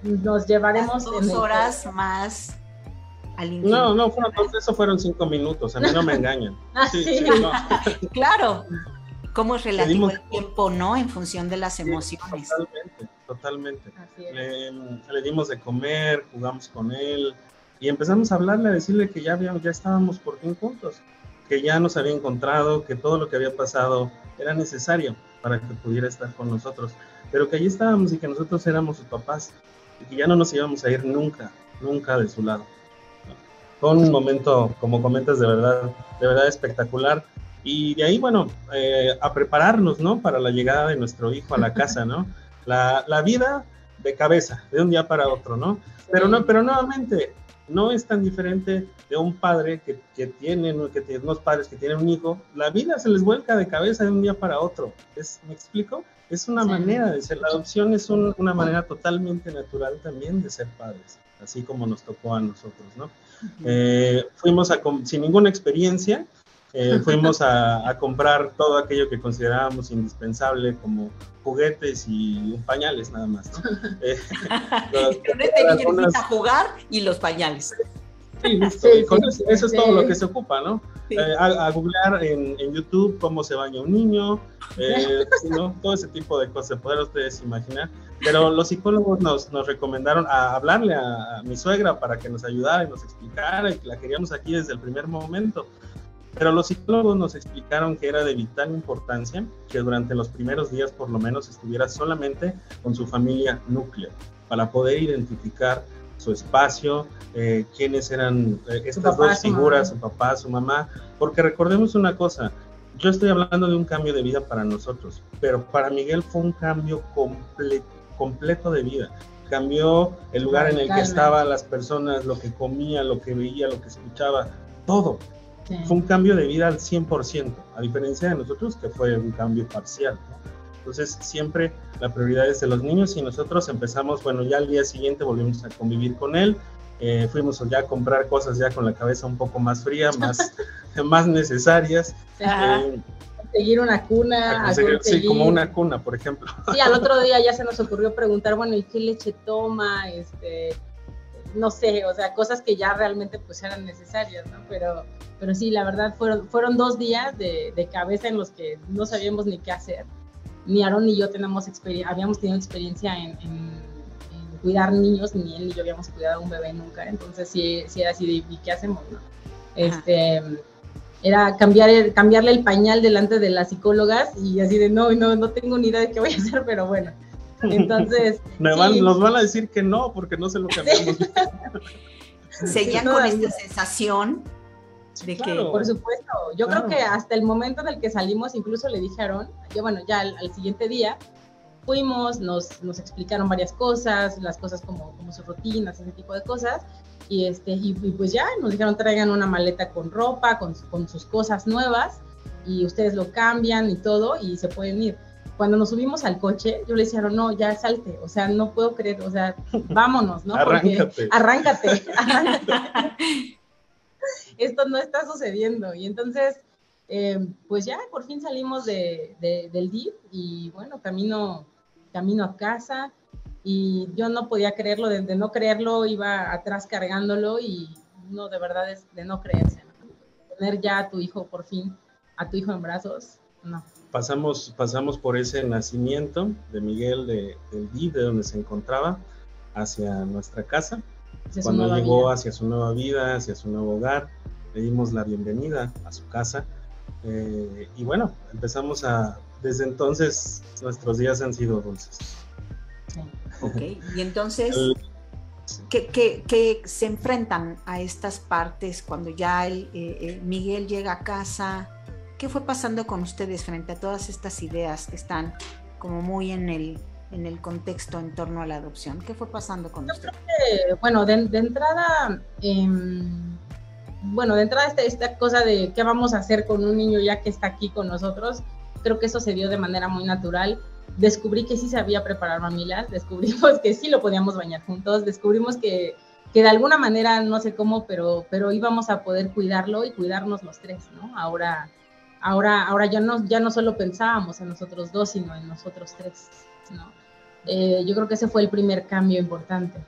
nos llevaremos... dos horas más al No, no, fueron, eso fueron cinco minutos, a mí no me engañan. <laughs> Ah, sí, claro. ¿Cómo es relativo el tiempo, no? En función de las emociones. Totalmente, totalmente. Le, le, dimos de comer, jugamos con él, y empezamos a hablarle, a decirle que ya, habíamos, ya estábamos por fin juntos, que ya nos había encontrado, que todo lo que había pasado era necesario para que pudiera estar con nosotros, pero que allí estábamos y que nosotros éramos sus papás y que ya no nos íbamos a ir nunca, nunca de su lado. Fue un momento, como comentas, de verdad, de verdad espectacular. Y de ahí, bueno, eh, a prepararnos, ¿no? Para la llegada de nuestro hijo a la casa, ¿no? <laughs> La, la vida de cabeza, de un día para otro, ¿no? Pero, no, pero nuevamente, no es tan diferente de un padre que, que tiene, que tiene unos padres que tienen un hijo, la vida se les vuelca de cabeza de un día para otro. ¿Es, ¿Me explico? Es una manera de ser, la adopción es una manera totalmente natural también de ser padres, así como nos tocó a nosotros, ¿no? Eh, fuimos a, sin ninguna experiencia, eh, <laughs> fuimos a, comprar todo aquello que considerábamos indispensable, como juguetes y pañales nada más. <laughs> Eh, <laughs> este a jugar y los pañales. Sí, listo. eso, es todo lo que se ocupa, ¿no? Eh, a, googlear en, YouTube cómo se baña un niño, todo ese tipo de cosas, poder ustedes imaginar. Pero los psicólogos nos, nos recomendaron a hablarle a, a, mi suegra para que nos ayudara y nos explicara y la queríamos aquí desde el primer momento. Pero los psicólogos nos explicaron que era de vital importancia que durante los primeros días por lo menos estuviera solamente con su familia núcleo para poder identificar su espacio, eh, quiénes eran eh, estas dos figuras, su papá, su mamá, porque recordemos una cosa, yo estoy hablando de un cambio de vida para nosotros, pero para Miguel fue un cambio completo de vida. Cambió el lugar en el que estaban las personas, lo que comía, lo que veía, lo que escuchaba, todo. Fue un cambio de vida al 100%, a diferencia de nosotros que fue un cambio parcial. Entonces, siempre la prioridad es de los niños y nosotros empezamos, bueno, ya al día siguiente volvimos a convivir con él, eh, fuimos ya a comprar cosas ya con la cabeza un poco más fría, más, <laughs> más necesarias. Eh, conseguir una cuna. Sí, como una cuna, por ejemplo. Sí, al otro día ya se nos ocurrió preguntar, bueno, ¿y qué leche toma? Este, no sé, o sea, cosas que ya realmente pues eran necesarias, ¿no? Pero, pero sí, la verdad fueron, fueron dos días de, de cabeza en los que no sabíamos ni qué hacer. Ni Aaron ni yo tenemos habíamos tenido experiencia en, cuidar niños, ni él ni yo habíamos cuidado a un bebé nunca, entonces sí, sí era así de, ¿y qué hacemos, no? Este, era cambiar cambiarle el pañal delante de las psicólogas y así de, no, no, no tengo ni idea de qué voy a hacer, pero bueno, entonces. <laughs> nos van a decir que no, porque no se lo cambiamos. <laughs> Seguía con esta sensación de que. Por supuesto. Yo creo que hasta el momento en el que salimos, incluso le dijeron, yo, bueno, ya al, siguiente día fuimos, nos, nos, explicaron varias cosas, las cosas como, como sus rutinas, ese tipo de cosas. Y, este, y, pues ya nos dijeron traigan una maleta con ropa, con, con sus cosas nuevas, y ustedes lo cambian y todo, y se pueden ir cuando nos subimos al coche, yo le decía, no, ya salte, o sea, no puedo creer, o sea, vámonos, ¿no? arráncate. arráncate, <laughs> arráncate. Esto no está sucediendo. Y entonces, eh, pues ya por fin salimos de, del DIF y bueno, camino, camino a casa y yo no podía creerlo, de, no creerlo iba atrás cargándolo y no, de verdad es de no creerse, Tener ya a tu hijo por fin, a tu hijo en brazos, no pasamos, pasamos por ese nacimiento de Miguel de, del DIV, de donde se encontraba, hacia nuestra casa. Cuando llegó hacia su nueva vida, hacia su nuevo hogar, le dimos la bienvenida a su casa. Eh, y bueno, empezamos a, desde entonces nuestros días han sido dulces. Ok, y entonces, que, se enfrentan a estas partes cuando ya el, Miguel llega a casa. ¿Qué fue pasando con ustedes frente a todas estas ideas que están como muy en el, en el contexto en torno a la adopción? ¿Qué fue pasando con ustedes? bueno, de, entrada, em, bueno, de entrada esta, esta cosa de qué vamos a hacer con un niño ya que está aquí con nosotros, creo que eso se dio de manera muy natural descubrí que sí sabía preparar mamilas, descubrimos que sí lo podíamos bañar juntos, descubrimos que, que de alguna manera, no sé cómo, pero, pero íbamos a poder cuidarlo y cuidarnos los tres, ¿no? Ahora, ahora, ahora ya, no, ya no solo pensábamos en nosotros dos, sino en nosotros tres, ¿no? Eh, yo creo que ese fue el primer cambio importante.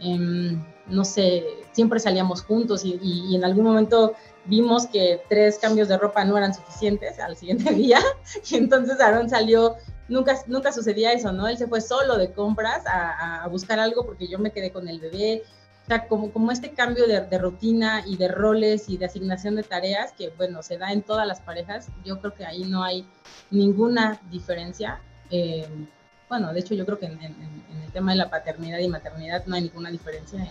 Em, no sé, siempre salíamos juntos y, en algún momento vimos que tres cambios de ropa no eran suficientes al siguiente <laughs> día y entonces Aaron salió nunca, nunca sucedía eso, ¿no? Él se fue solo de compras a, buscar algo porque yo me quedé con el bebé. O sea, como, como este cambio de, rutina y de roles y de asignación de tareas que, bueno, se da en todas las parejas, yo creo que ahí no hay ninguna diferencia. Eh, bueno, de hecho yo creo que en, el tema de la paternidad y maternidad no hay ninguna diferencia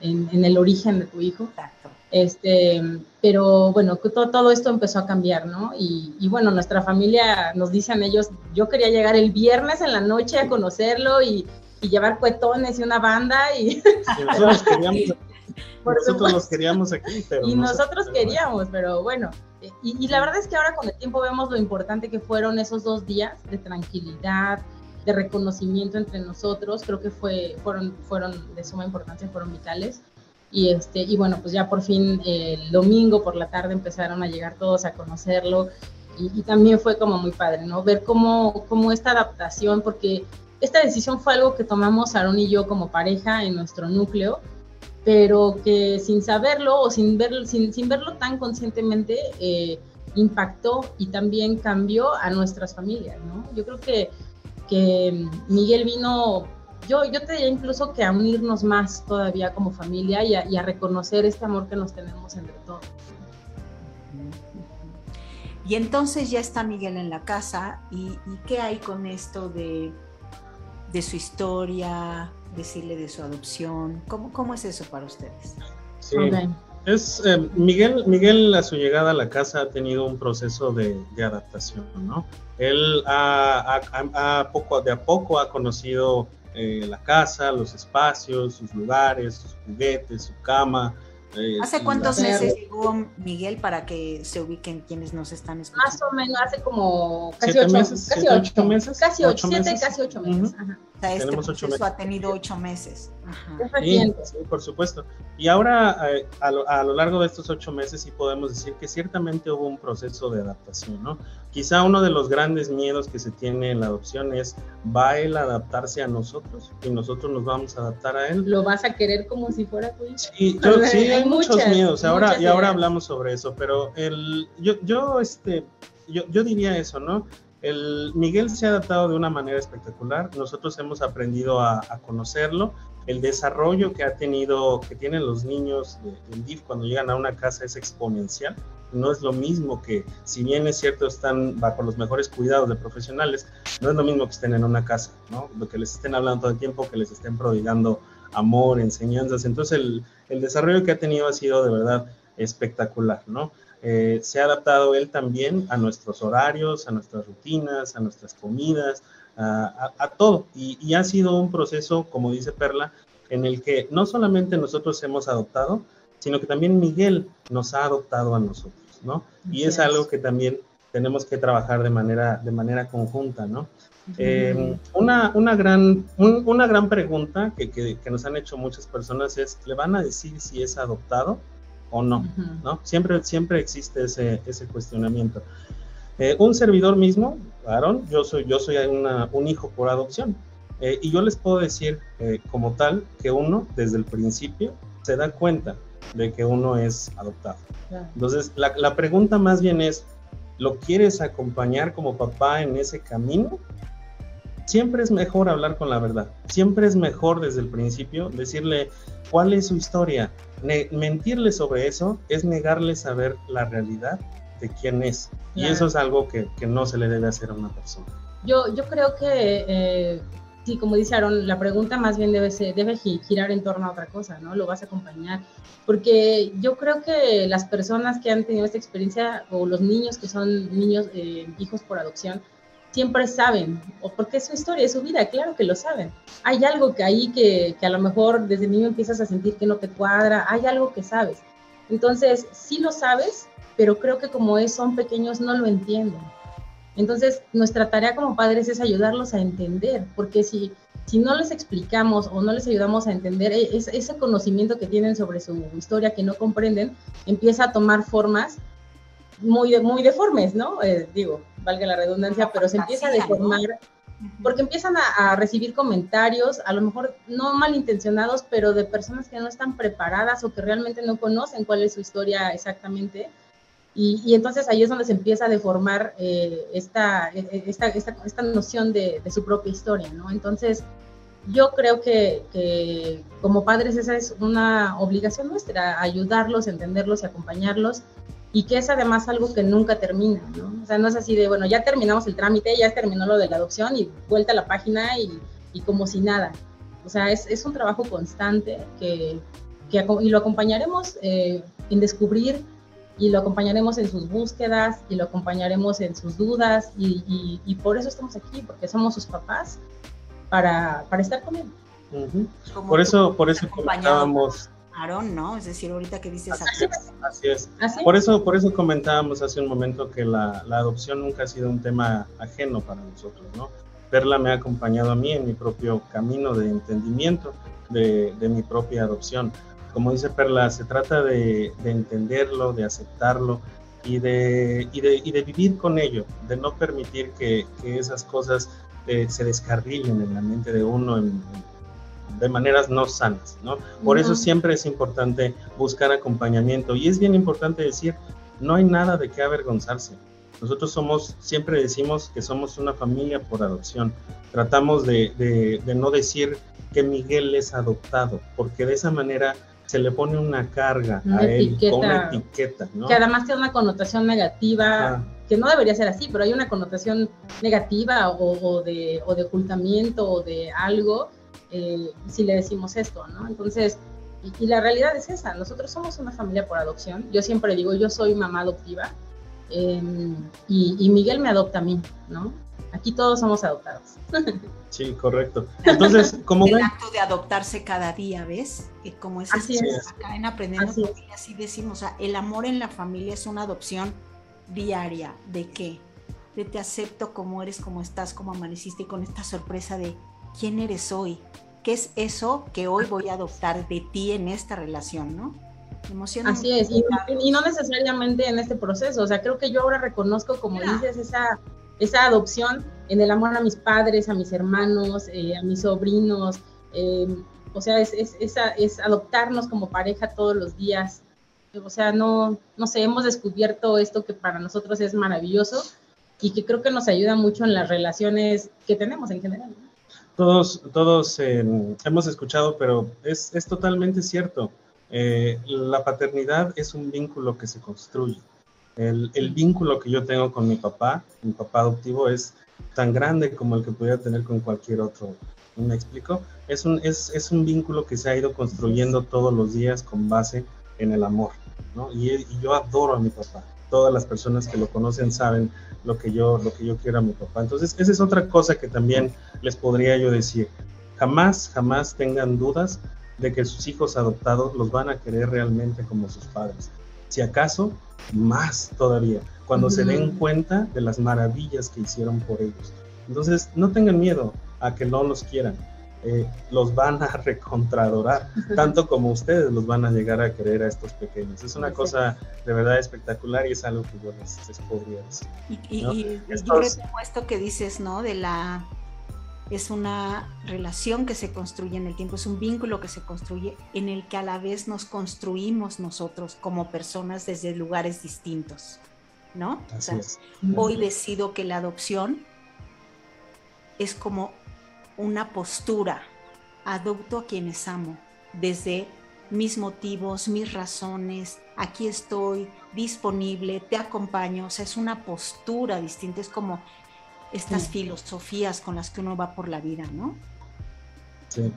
en, el origen de tu hijo. Exacto. Este, pero bueno, todo, todo esto empezó a cambiar, ¿no? Y, bueno, nuestra familia, nos dicen ellos, yo quería llegar el viernes en la noche a conocerlo y, llevar cuetones y una banda y... nosotros queríamos, <laughs> nosotros los queríamos aquí, pero... Y nosotros queríamos, pero bueno, y, la verdad es que ahora con el tiempo vemos lo importante que fueron esos dos días de tranquilidad, de reconocimiento entre nosotros, creo que fue, fueron, fueron de suma importancia, fueron vitales. Y, este, y bueno, pues ya por fin el domingo por la tarde empezaron a llegar todos a conocerlo y, también fue como muy padre, ¿no? Ver cómo, cómo esta adaptación, porque esta decisión fue algo que tomamos Aaron y yo como pareja en nuestro núcleo, pero que sin saberlo o sin verlo, sin, sin verlo tan conscientemente, eh, impactó y también cambió a nuestras familias, ¿no? Yo creo que, que Miguel vino yo, yo te diría incluso que a unirnos más todavía como familia y a, reconocer este amor que nos tenemos entre todos. Y entonces ya está Miguel en la casa y, qué hay con esto de, de, su historia, decirle de su adopción, ¿cómo, cómo es eso para ustedes? Sí. Es, eh, Miguel, Miguel a su llegada a la casa ha tenido un proceso de, adaptación, ¿no? Él poco, de a poco ha conocido eh, la casa, los espacios, sus lugares, sus juguetes, su cama. Eh, ¿Hace cuántos meses llegó Miguel para que se ubiquen quienes nos están escuchando? Más o menos, hace como casi ocho meses. Casi ocho, meses. Casi ocho, siete, casi ocho meses. Ajá este proceso ha tenido ocho meses. Sí, por supuesto. Y ahora, eh, a, lo, largo de estos ocho meses, sí podemos decir que ciertamente hubo un proceso de adaptación, ¿no? Quizá uno de los grandes miedos que se tiene en la adopción es, ¿va él a adaptarse a nosotros y nosotros nos vamos a adaptar a él? ¿Lo vas a querer como si fuera tu hijo? Sí, <laughs> sí hay, muchos miedos, ahora, y ahora hablamos sobre eso, pero el, yo, yo, este, yo, yo diría eso, ¿no? El Miguel se ha adaptado de una manera espectacular. Nosotros hemos aprendido a, conocerlo. El desarrollo que ha tenido, que tienen los niños del DIF cuando llegan a una casa es exponencial. No es lo mismo que, si bien es cierto, están bajo los mejores cuidados de profesionales, no es lo mismo que estén en una casa, ¿no? Lo que les estén hablando todo el tiempo, que les estén prodigando amor, enseñanzas. Entonces, el, el desarrollo que ha tenido ha sido de verdad espectacular, ¿no? Eh, se ha adaptado él también a nuestros horarios, a nuestras rutinas, a nuestras comidas, a, todo. Y, ha sido un proceso, como dice Perla, en el que no solamente nosotros hemos adoptado, sino que también Miguel nos ha adoptado a nosotros, ¿no? Y es algo que también tenemos que trabajar de manera, de manera conjunta, ¿no? Eh, una, una, gran, una gran pregunta que, que, que, nos han hecho muchas personas es, ¿le van a decir si es adoptado? O no, ¿no? Siempre, siempre existe ese, ese cuestionamiento. Eh, un servidor mismo, Aaron, yo soy, yo soy un hijo por adopción. Eh, y yo les puedo decir eh, como tal que uno desde el principio se da cuenta de que uno es adoptado. Entonces, la, la pregunta más bien es, ¿lo quieres acompañar como papá en ese camino? Siempre es mejor hablar con la verdad. Siempre es mejor desde el principio decirle cuál es su historia, mentirle sobre eso es negarle saber la realidad de quién es. Y eso es algo que, que, no se le debe hacer a una persona. Yo, yo creo que eh, sí, como dice Aaron, la pregunta más bien debe, ser, debe girar en torno a otra cosa, ¿no? Lo vas a acompañar. Porque yo creo que las personas que han tenido esta experiencia o los niños que son niños, eh, hijos por adopción, siempre saben, o porque es su historia, es su vida, claro que lo saben. Hay algo que ahí que, que a lo mejor desde niño empiezas a sentir que no te cuadra, hay algo que sabes. Entonces, sí lo sabes, pero creo que como es, son pequeños, no lo entienden. Entonces, nuestra tarea como padres es ayudarlos a entender, porque si, si no les explicamos o no les ayudamos a entender e, ese conocimiento que tienen sobre su historia que no comprenden, empieza a tomar formas muy, muy deformes, ¿no? Eh, digo, valga la redundancia, pero se empieza a deformar porque empiezan a, a, recibir comentarios, a lo mejor no malintencionados, pero de personas que no están preparadas o que realmente no conocen cuál es su historia exactamente. Y, entonces ahí es donde se empieza a deformar eh, esta, e, e, esta, esta, esta, noción de, de, su propia historia, ¿no? Entonces, yo creo que, que, como padres esa es una obligación nuestra, ayudarlos, entenderlos y acompañarlos, y que es además algo que nunca termina, ¿no? O sea, no es así de, bueno, ya terminamos el trámite, ya terminó lo de la adopción y vuelta a la página y, y como si nada. O sea, es, es un trabajo constante que, que, y lo acompañaremos eh, en descubrir y lo acompañaremos en sus búsquedas y lo acompañaremos en sus dudas y, y, por eso estamos aquí, porque somos sus papás para, para estar con él. Por eso, por eso comentábamos. Aaron, ¿no? Es decir, ahorita que dices así, así es. Por eso, por eso comentábamos hace un momento que la, la, adopción nunca ha sido un tema ajeno para nosotros, ¿no? Perla me ha acompañado a mí en mi propio camino de entendimiento de, de mi propia adopción como dice Perla, se trata de, entenderlo, de aceptarlo y de, y de, y de, vivir con ello, de no permitir que, que esas cosas eh, se descarrilen en la mente de uno de maneras no sanas, ¿no? Por eso siempre es importante buscar acompañamiento y es bien importante decir, no hay nada de qué avergonzarse. Nosotros somos, siempre decimos que somos una familia por adopción. Tratamos de, de no decir que Miguel es adoptado, porque de esa manera se le pone una carga a él, una etiqueta, ¿no? Que además tiene una connotación negativa, que no debería ser así, pero hay una connotación negativa o, de, o de, ocultamiento o de algo eh, si le decimos esto, ¿no? Entonces, y, la realidad es esa, nosotros somos una familia por adopción, yo siempre digo, yo soy mamá adoptiva, em, y, y Miguel me adopta a mí, ¿no? Aquí todos somos adoptados. Sí, correcto. Entonces, como <laughs> el acto de adoptarse cada día, ¿ves? Que como es así acá en aprendiendo así, familia, así decimos, o sea, el amor en la familia es una adopción diaria. ¿De qué? De te acepto como eres, como estás, como amaneciste, con esta sorpresa de quién eres hoy. ¿Qué es eso que hoy voy a adoptar de ti en esta relación, no? Emociona Así es, y, y, no necesariamente en este proceso, o sea, creo que yo ahora reconozco, como dices, esa esa adopción en el amor a mis padres, a mis hermanos, eh, a mis sobrinos. Eh, o sea, es, es, es, adoptarnos como pareja todos los días. O sea, no, no sé, hemos descubierto esto que para nosotros es maravilloso y que creo que nos ayuda mucho en las relaciones que tenemos en general. Todos, todos eh, hemos escuchado, pero es, es totalmente cierto. la paternidad es un vínculo que se construye el, vínculo que yo tengo con mi papá, mi papá adoptivo, es tan grande como el que pudiera tener con cualquier otro. ¿Me explico? Es un, es, es un vínculo que se ha ido construyendo todos los días con base en el amor, ¿no? Y, yo adoro a mi papá. Todas las personas que lo conocen saben lo que yo, lo que yo quiero a mi papá. Entonces, esa es otra cosa que también les podría yo decir. Jamás, jamás tengan dudas de que sus hijos adoptados los van a querer realmente como sus padres. Si acaso, más todavía, cuando se den cuenta de las maravillas que hicieron por ellos. Entonces, no tengan miedo a que no los quieran. Eh, los van a <laughs> recontradorar, tanto como ustedes los van a llegar a querer a estos pequeños. Es una cosa de verdad espectacular y es algo que yo les, podría decir. Y, yo esto que dices, ¿no? De la es una relación que se construye en el tiempo, es un vínculo que se construye en el que a la vez nos construimos nosotros como personas desde lugares distintos, ¿no? Hoy decido que la adopción es como una postura, adopto a quienes amo, desde mis motivos, mis razones, aquí estoy disponible, te acompaño, o sea, es una postura distinta, es como estas filosofías con las que uno va por la vida, ¿no? Sí.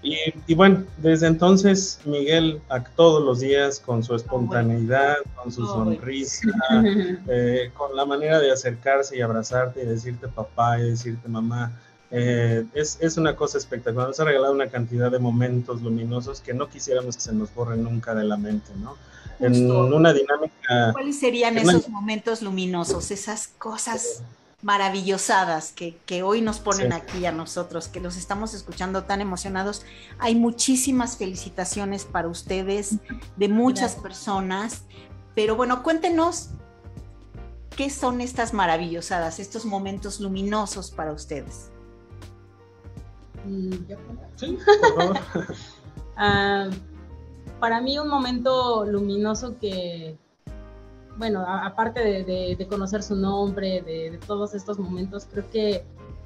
Y, bueno, desde entonces Miguel a todos los días con su espontaneidad, con su sonrisa, <laughs> eh, con la manera de acercarse y abrazarte y decirte papá y decirte mamá, eh, es, es, una cosa espectacular. Nos ha regalado una cantidad de momentos luminosos que no quisiéramos que se nos borren nunca de la mente, ¿no? En una dinámica. ¿Cuáles serían esos momentos luminosos, esas cosas maravillosadas que, que hoy nos ponen aquí a nosotros, que los estamos escuchando tan emocionados? Hay muchísimas felicitaciones para ustedes de muchas personas, pero bueno, cuéntenos qué son estas maravillosadas, estos momentos luminosos para ustedes. Sí, <laughs> ah, para mí un momento luminoso que, bueno, aparte de, conocer su nombre, de, todos estos momentos, creo que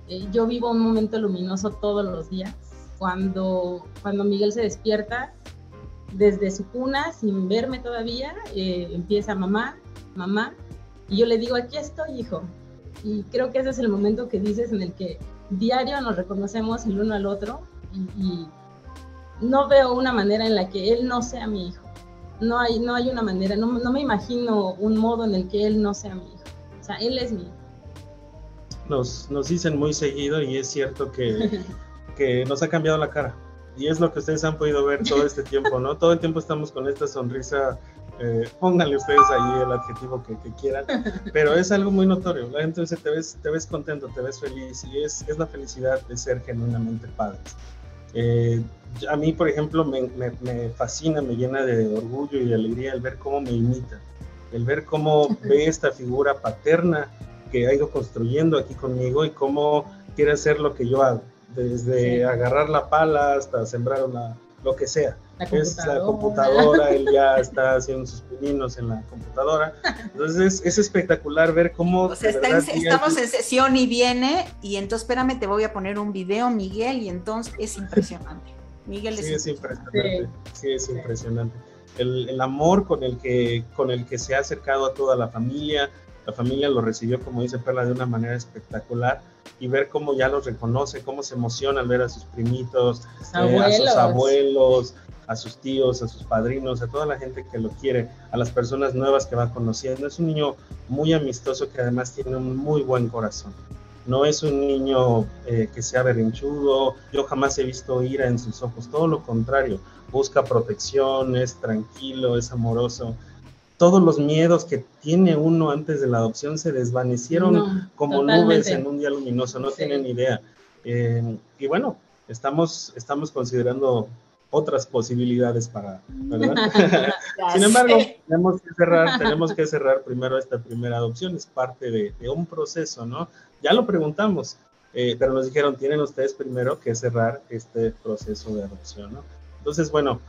eh, yo vivo un momento luminoso todos los días. Cuando, cuando Miguel se despierta desde su cuna, sin verme todavía, eh, empieza mamá, mamá, y yo le digo, aquí estoy, hijo. Y creo que ese es el momento que dices en el que diario nos reconocemos el uno al otro y, no veo una manera en la que él no sea mi hijo. No hay, no hay una manera, no, me imagino un modo en el que él no sea mi hijo. O sea, él es mi hijo. Nos, nos dicen muy seguido y es cierto que, <laughs> que nos ha cambiado la cara. Y es lo que ustedes han podido ver todo este tiempo, ¿no? Todo el tiempo estamos con esta sonrisa eh, pónganle ustedes ahí el adjetivo que, quieran, pero es algo muy notorio. La gente dice, te ves, te ves contento, te ves feliz y es, es la felicidad de ser genuinamente padres. Eh, a mí, por ejemplo, me, me, fascina, me llena de orgullo y de alegría el ver cómo me imita, el ver cómo ve esta figura paterna que ha ido construyendo aquí conmigo y cómo quiere hacer lo que yo hago, desde agarrar la pala hasta sembrar una, lo que sea. es la computadora, él ya está haciendo sus pininos en la computadora. Entonces es, espectacular ver cómo... O sea, estamos en sesión y viene, y entonces espérame, te voy a poner un video, Miguel, y entonces es impresionante. Miguel es, sí, es impresionante. Sí, es impresionante. El, el, amor con el, que, con el que se ha acercado a toda la familia, la familia lo recibió, como dice Perla, de una manera espectacular y ver cómo ya los reconoce, cómo se emociona al ver a sus primitos, eh, a sus abuelos, a sus tíos, a sus padrinos, a toda la gente que lo quiere, a las personas nuevas que va conociendo. Es un niño muy amistoso que además tiene un muy buen corazón. No es un niño eh, que sea berrinchudo, yo jamás he visto ira en sus ojos, todo lo contrario, busca protección, es tranquilo, es amoroso todos los miedos que tiene uno antes de la adopción se desvanecieron como nubes en un día luminoso, no tienen idea. Eh, y bueno, estamos, estamos considerando otras posibilidades para, ¿verdad? <laughs> <laughs> Sin embargo, tenemos que cerrar, tenemos que cerrar primero esta primera adopción, es parte de, un proceso, ¿no? Ya lo preguntamos, eh, pero nos dijeron, tienen ustedes primero que cerrar este proceso de adopción, ¿no? Entonces, bueno,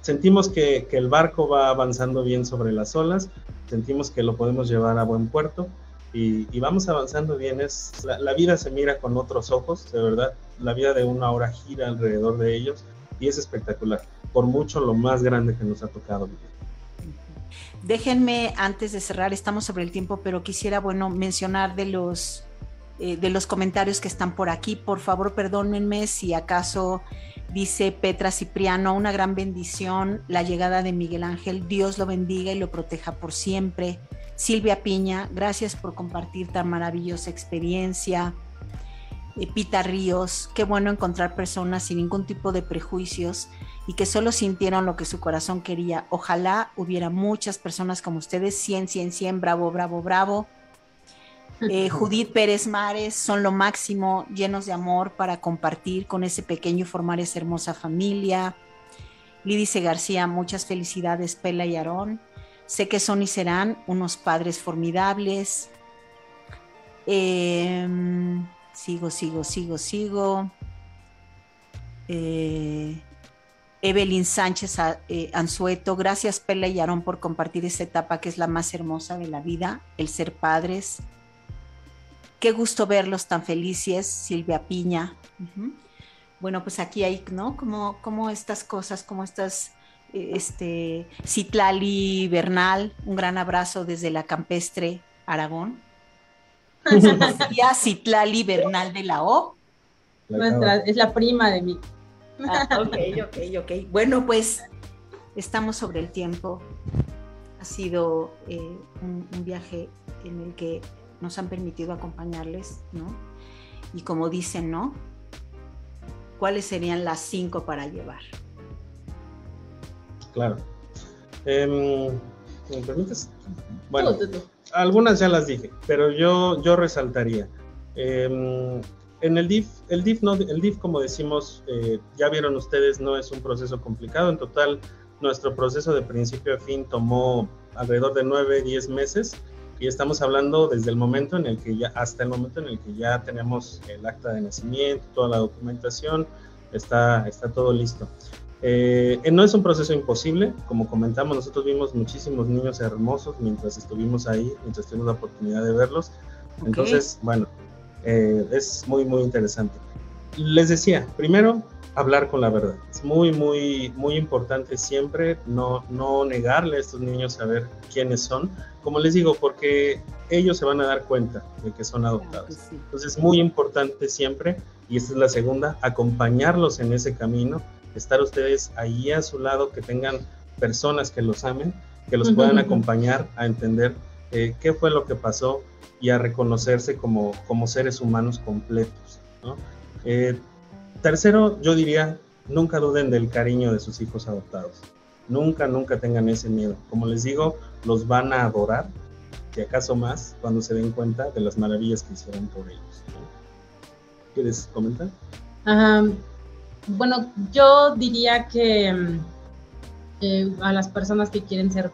sentimos que, el barco va avanzando bien sobre las olas, sentimos que lo podemos llevar a buen puerto y, vamos avanzando bien. Es, la, vida se mira con otros ojos, de verdad. La vida de una hora gira alrededor de ellos y es espectacular. Por mucho lo más grande que nos ha tocado vivir. Déjenme, antes de cerrar, estamos sobre el tiempo, pero quisiera, bueno, mencionar de los, eh, de los comentarios que están por aquí. Por favor, perdónenme si acaso Dice Petra Cipriano, una gran bendición la llegada de Miguel Ángel. Dios lo bendiga y lo proteja por siempre. Silvia Piña, gracias por compartir tan maravillosa experiencia. Pita Ríos, qué bueno encontrar personas sin ningún tipo de prejuicios y que solo sintieron lo que su corazón quería. Ojalá hubiera muchas personas como ustedes, 100, 100, 100, bravo, bravo, bravo. Eh, Judith Pérez Mares son lo máximo, llenos de amor para compartir con ese pequeño y formar esa hermosa familia. Lidice García, muchas felicidades, Pela y Aarón. Sé que son y serán unos padres formidables. Em, sigo, sigo, sigo, sigo. Eh, Evelyn Sánchez eh, Anzueto, gracias Pela y Aarón por compartir esta etapa que es la más hermosa de la vida, el ser padres. Qué gusto verlos tan felices, Silvia Piña. Bueno, pues aquí hay, ¿no? Como, como estas cosas, como estas, eh, este, Citlali Bernal, un gran abrazo desde la campestre Aragón. Sofía Citlali Bernal de la O. es la prima de mí. Ah, ok, ok, ok. Bueno, pues estamos sobre el tiempo. Ha sido eh, un, un, viaje en el que nos han permitido acompañarles, ¿no? Y como dicen, ¿no? ¿Cuáles serían las cinco para llevar? Claro. Em, ¿Me permites? Bueno, algunas ya las dije, pero yo, yo resaltaría. Em, en el DIF, el DIF, no, el DIF como decimos, eh, ya vieron ustedes, no es un proceso complicado. En total, nuestro proceso de principio a fin tomó alrededor de 9, 10 meses y estamos hablando desde el momento en el que ya, hasta el momento en el que ya tenemos el acta de nacimiento, toda la documentación, está, está todo listo. Eh, no es un proceso imposible, como comentamos, nosotros vimos muchísimos niños hermosos mientras estuvimos ahí, mientras tuvimos la oportunidad de verlos. Entonces, bueno, eh, es muy, muy interesante. Les decía, primero, hablar con la verdad. Es muy, muy, muy importante siempre no, no negarle a estos niños saber quiénes son. Como les digo, porque ellos se van a dar cuenta de que son adoptados. Entonces es muy importante siempre, y esta es la segunda, acompañarlos en ese camino estar ustedes ahí a su lado, que tengan personas que los amen, que los puedan acompañar a entender eh, qué fue lo que pasó y a reconocerse como, como seres humanos completos. Eh, tercero, yo diría, nunca duden del cariño de sus hijos adoptados. Nunca, nunca tengan ese miedo. Como les digo, los van a adorar, si acaso más, cuando se den cuenta de las maravillas que hicieron por ellos. ¿Quieres comentar? Bueno, yo diría que mm, a las personas que quieren ser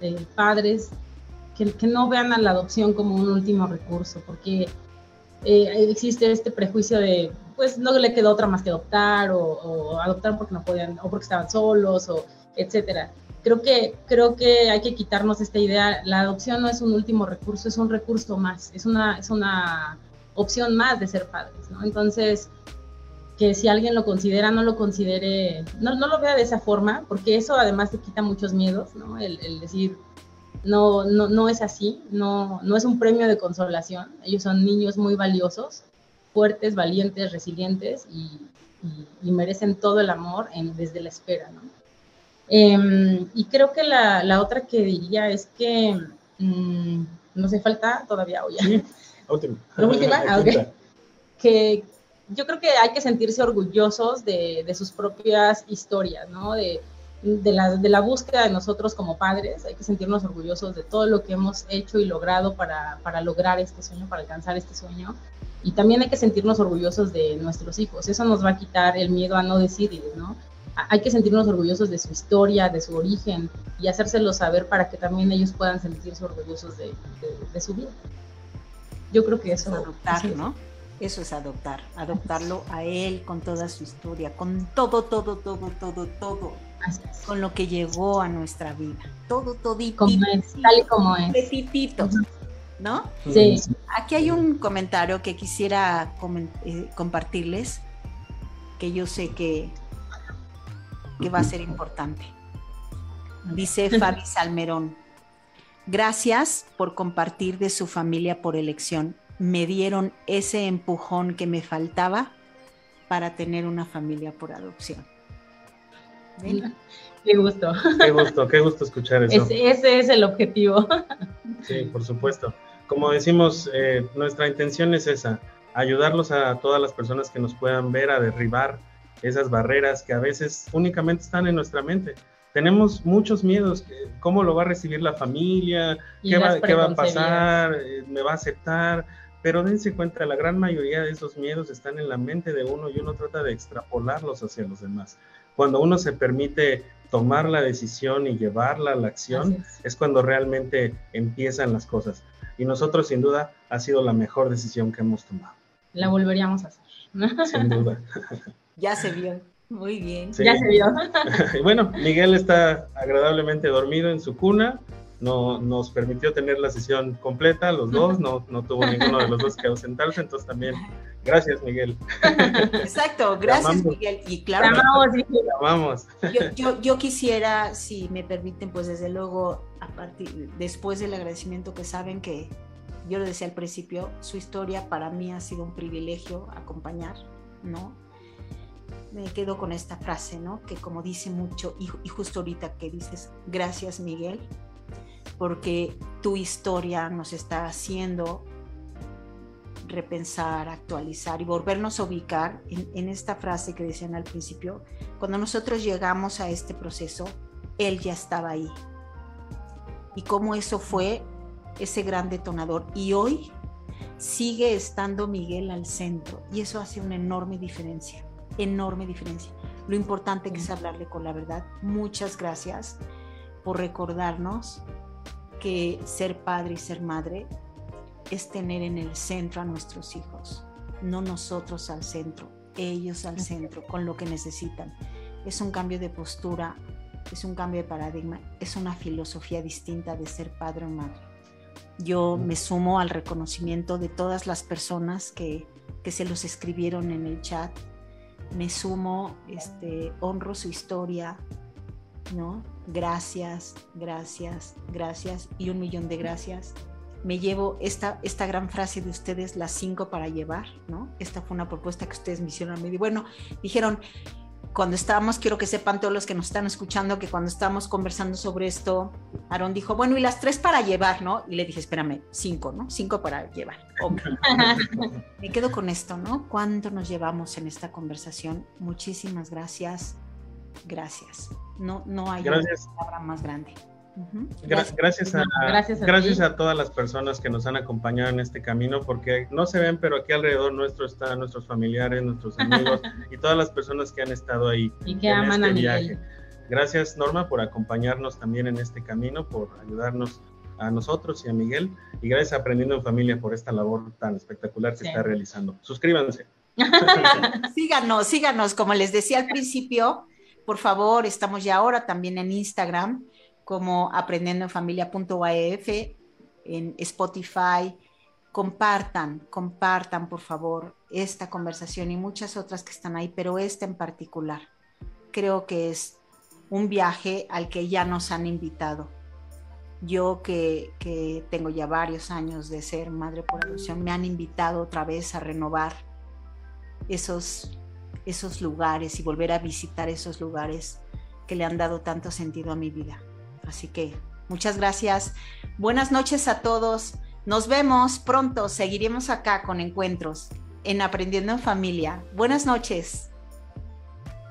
eh, padres, que, no vean a la adopción como un último recurso, porque eh, existe este prejuicio de, pues no le quedó otra más que adoptar, o, adoptar porque no podían, o porque estaban solos, o etcétera. Creo que, creo que hay que quitarnos esta idea, la adopción no es un último recurso, es un recurso más, es una, es una opción más de ser padres, ¿no? Entonces, que si alguien lo considera, no lo considere, no, no lo vea de esa forma, porque eso además te quita muchos miedos, ¿no? El, decir, no, no, no es así, no, no es un premio de consolación, ellos son niños muy valiosos, fuertes, valientes, resilientes y, y, merecen todo el amor en, desde la espera, ¿no? Em, y creo que la, la, otra que diría es que mm, no se falta todavía, oye. Sí, última. <laughs> ¿La última? Ah, okay. que, yo creo que hay que sentirse orgullosos de, sus propias historias, ¿no? De, la, de, la, búsqueda de nosotros como padres, hay que sentirnos orgullosos de todo lo que hemos hecho y logrado para, para lograr este sueño, para alcanzar este sueño. Y también hay que sentirnos orgullosos de nuestros hijos. Eso nos va a quitar el miedo a no decirles, ¿no? Hay que sentirnos orgullosos de su historia, de su origen y hacérselo saber para que también ellos puedan sentirse orgullosos de, de su vida. Yo creo que eso. Adoptar, ¿no? Eso es adoptar, adoptarlo a él con toda su historia, con todo, todo, todo, todo, todo, con lo que llegó a nuestra vida, todo, como es, tal y como es. ¿no? Sí. Aquí hay un comentario que quisiera eh, compartirles, que yo sé que, que va a ser importante. Dice <laughs> Fabi Salmerón, gracias por compartir de su familia por elección me dieron ese empujón que me faltaba para tener una familia por adopción. Qué gusto. Qué gusto, qué gusto escuchar eso. Ese, es el objetivo. Sí, por supuesto. Como decimos, eh, nuestra intención es esa, ayudarlos a todas las personas que nos puedan ver a derribar esas barreras que a veces únicamente están en nuestra mente. Tenemos muchos miedos, cómo lo va a recibir la familia, qué va, qué va a pasar, eh, me va a aceptar, pero dense cuenta, la gran mayoría de esos miedos están en la mente de uno y uno trata de extrapolarlos hacia los demás. Cuando uno se permite tomar la decisión y llevarla a la acción, es. cuando realmente empiezan las cosas. Y nosotros, sin duda, ha sido la mejor decisión que hemos tomado. La volveríamos a hacer. Sin duda. <laughs> ya se vio. Muy bien. Ya se vio. <laughs> bueno, Miguel está agradablemente dormido en su cuna no nos permitió tener la sesión completa, los dos, no, no tuvo ninguno de los dos que ausentarse, entonces también gracias Miguel. Exacto, gracias Miguel. Y claro, amamos, yo, yo, yo, quisiera, si me permiten, pues desde luego, a partir, después del agradecimiento que saben que, yo lo decía al principio, su historia para mí ha sido un privilegio acompañar, ¿no? Me quedo con esta frase, ¿no? Que como dice mucho, y, y justo ahorita que dices, gracias Miguel, porque tu historia nos está haciendo repensar, actualizar y volvernos a ubicar en, esta frase que decían al principio, cuando nosotros llegamos a este proceso, Él ya estaba ahí. Y cómo eso fue ese gran detonador. Y hoy sigue estando Miguel al centro y eso hace una enorme diferencia, enorme diferencia. Lo importante que es hablarle con la verdad. Muchas gracias por recordarnos que ser padre y ser madre es tener en el centro a nuestros hijos, no nosotros al centro, ellos al centro, con lo que necesitan. Es un cambio de postura, es un cambio de paradigma, es una filosofía distinta de ser padre o madre. Yo me sumo al reconocimiento de todas las personas que, que se los escribieron en el chat. Me sumo, este, honro su historia, ¿no? Gracias, gracias, gracias y un millón de gracias me llevo esta, esta gran frase de ustedes, las cinco para llevar, ¿no? Esta fue una propuesta que ustedes me hicieron a mí. Bueno, dijeron, cuando estábamos, quiero que sepan todos los que nos están escuchando, que cuando estábamos conversando sobre esto, Aarón dijo, bueno, y las tres para llevar, ¿no? Y le dije, espérame, cinco, ¿no? Cinco para llevar. <laughs> me quedo con esto, ¿no? ¿Cuánto nos llevamos en esta conversación? Muchísimas gracias. Gracias. No, no hay palabra más grande. Gracias, a, gracias, a, todas las personas que nos han acompañado en este camino, porque no se ven, pero aquí alrededor nuestro están nuestros familiares, nuestros amigos <laughs> y todas las personas que han estado ahí y que aman este a viaje. Gracias Norma por acompañarnos también en este camino, por ayudarnos a nosotros y a Miguel, y gracias a Aprendiendo en Familia por esta labor tan espectacular que está realizando. Suscríbanse. <laughs> <laughs> síganos, síganos, como les decía al principio, por favor, estamos ya ahora también en Instagram como aprendiendo en familia.af, en Spotify. Compartan, compartan por favor esta conversación y muchas otras que están ahí, pero esta en particular. Creo que es un viaje al que ya nos han invitado. Yo que, que tengo ya varios años de ser madre por adopción, me han invitado otra vez a renovar esos, esos lugares y volver a visitar esos lugares que le han dado tanto sentido a mi vida. Así que muchas gracias. Buenas noches a todos. Nos vemos pronto. Seguiremos acá con encuentros en Aprendiendo en Familia. Buenas noches.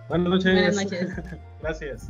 Buenas noches. Buenas noches. <laughs> gracias.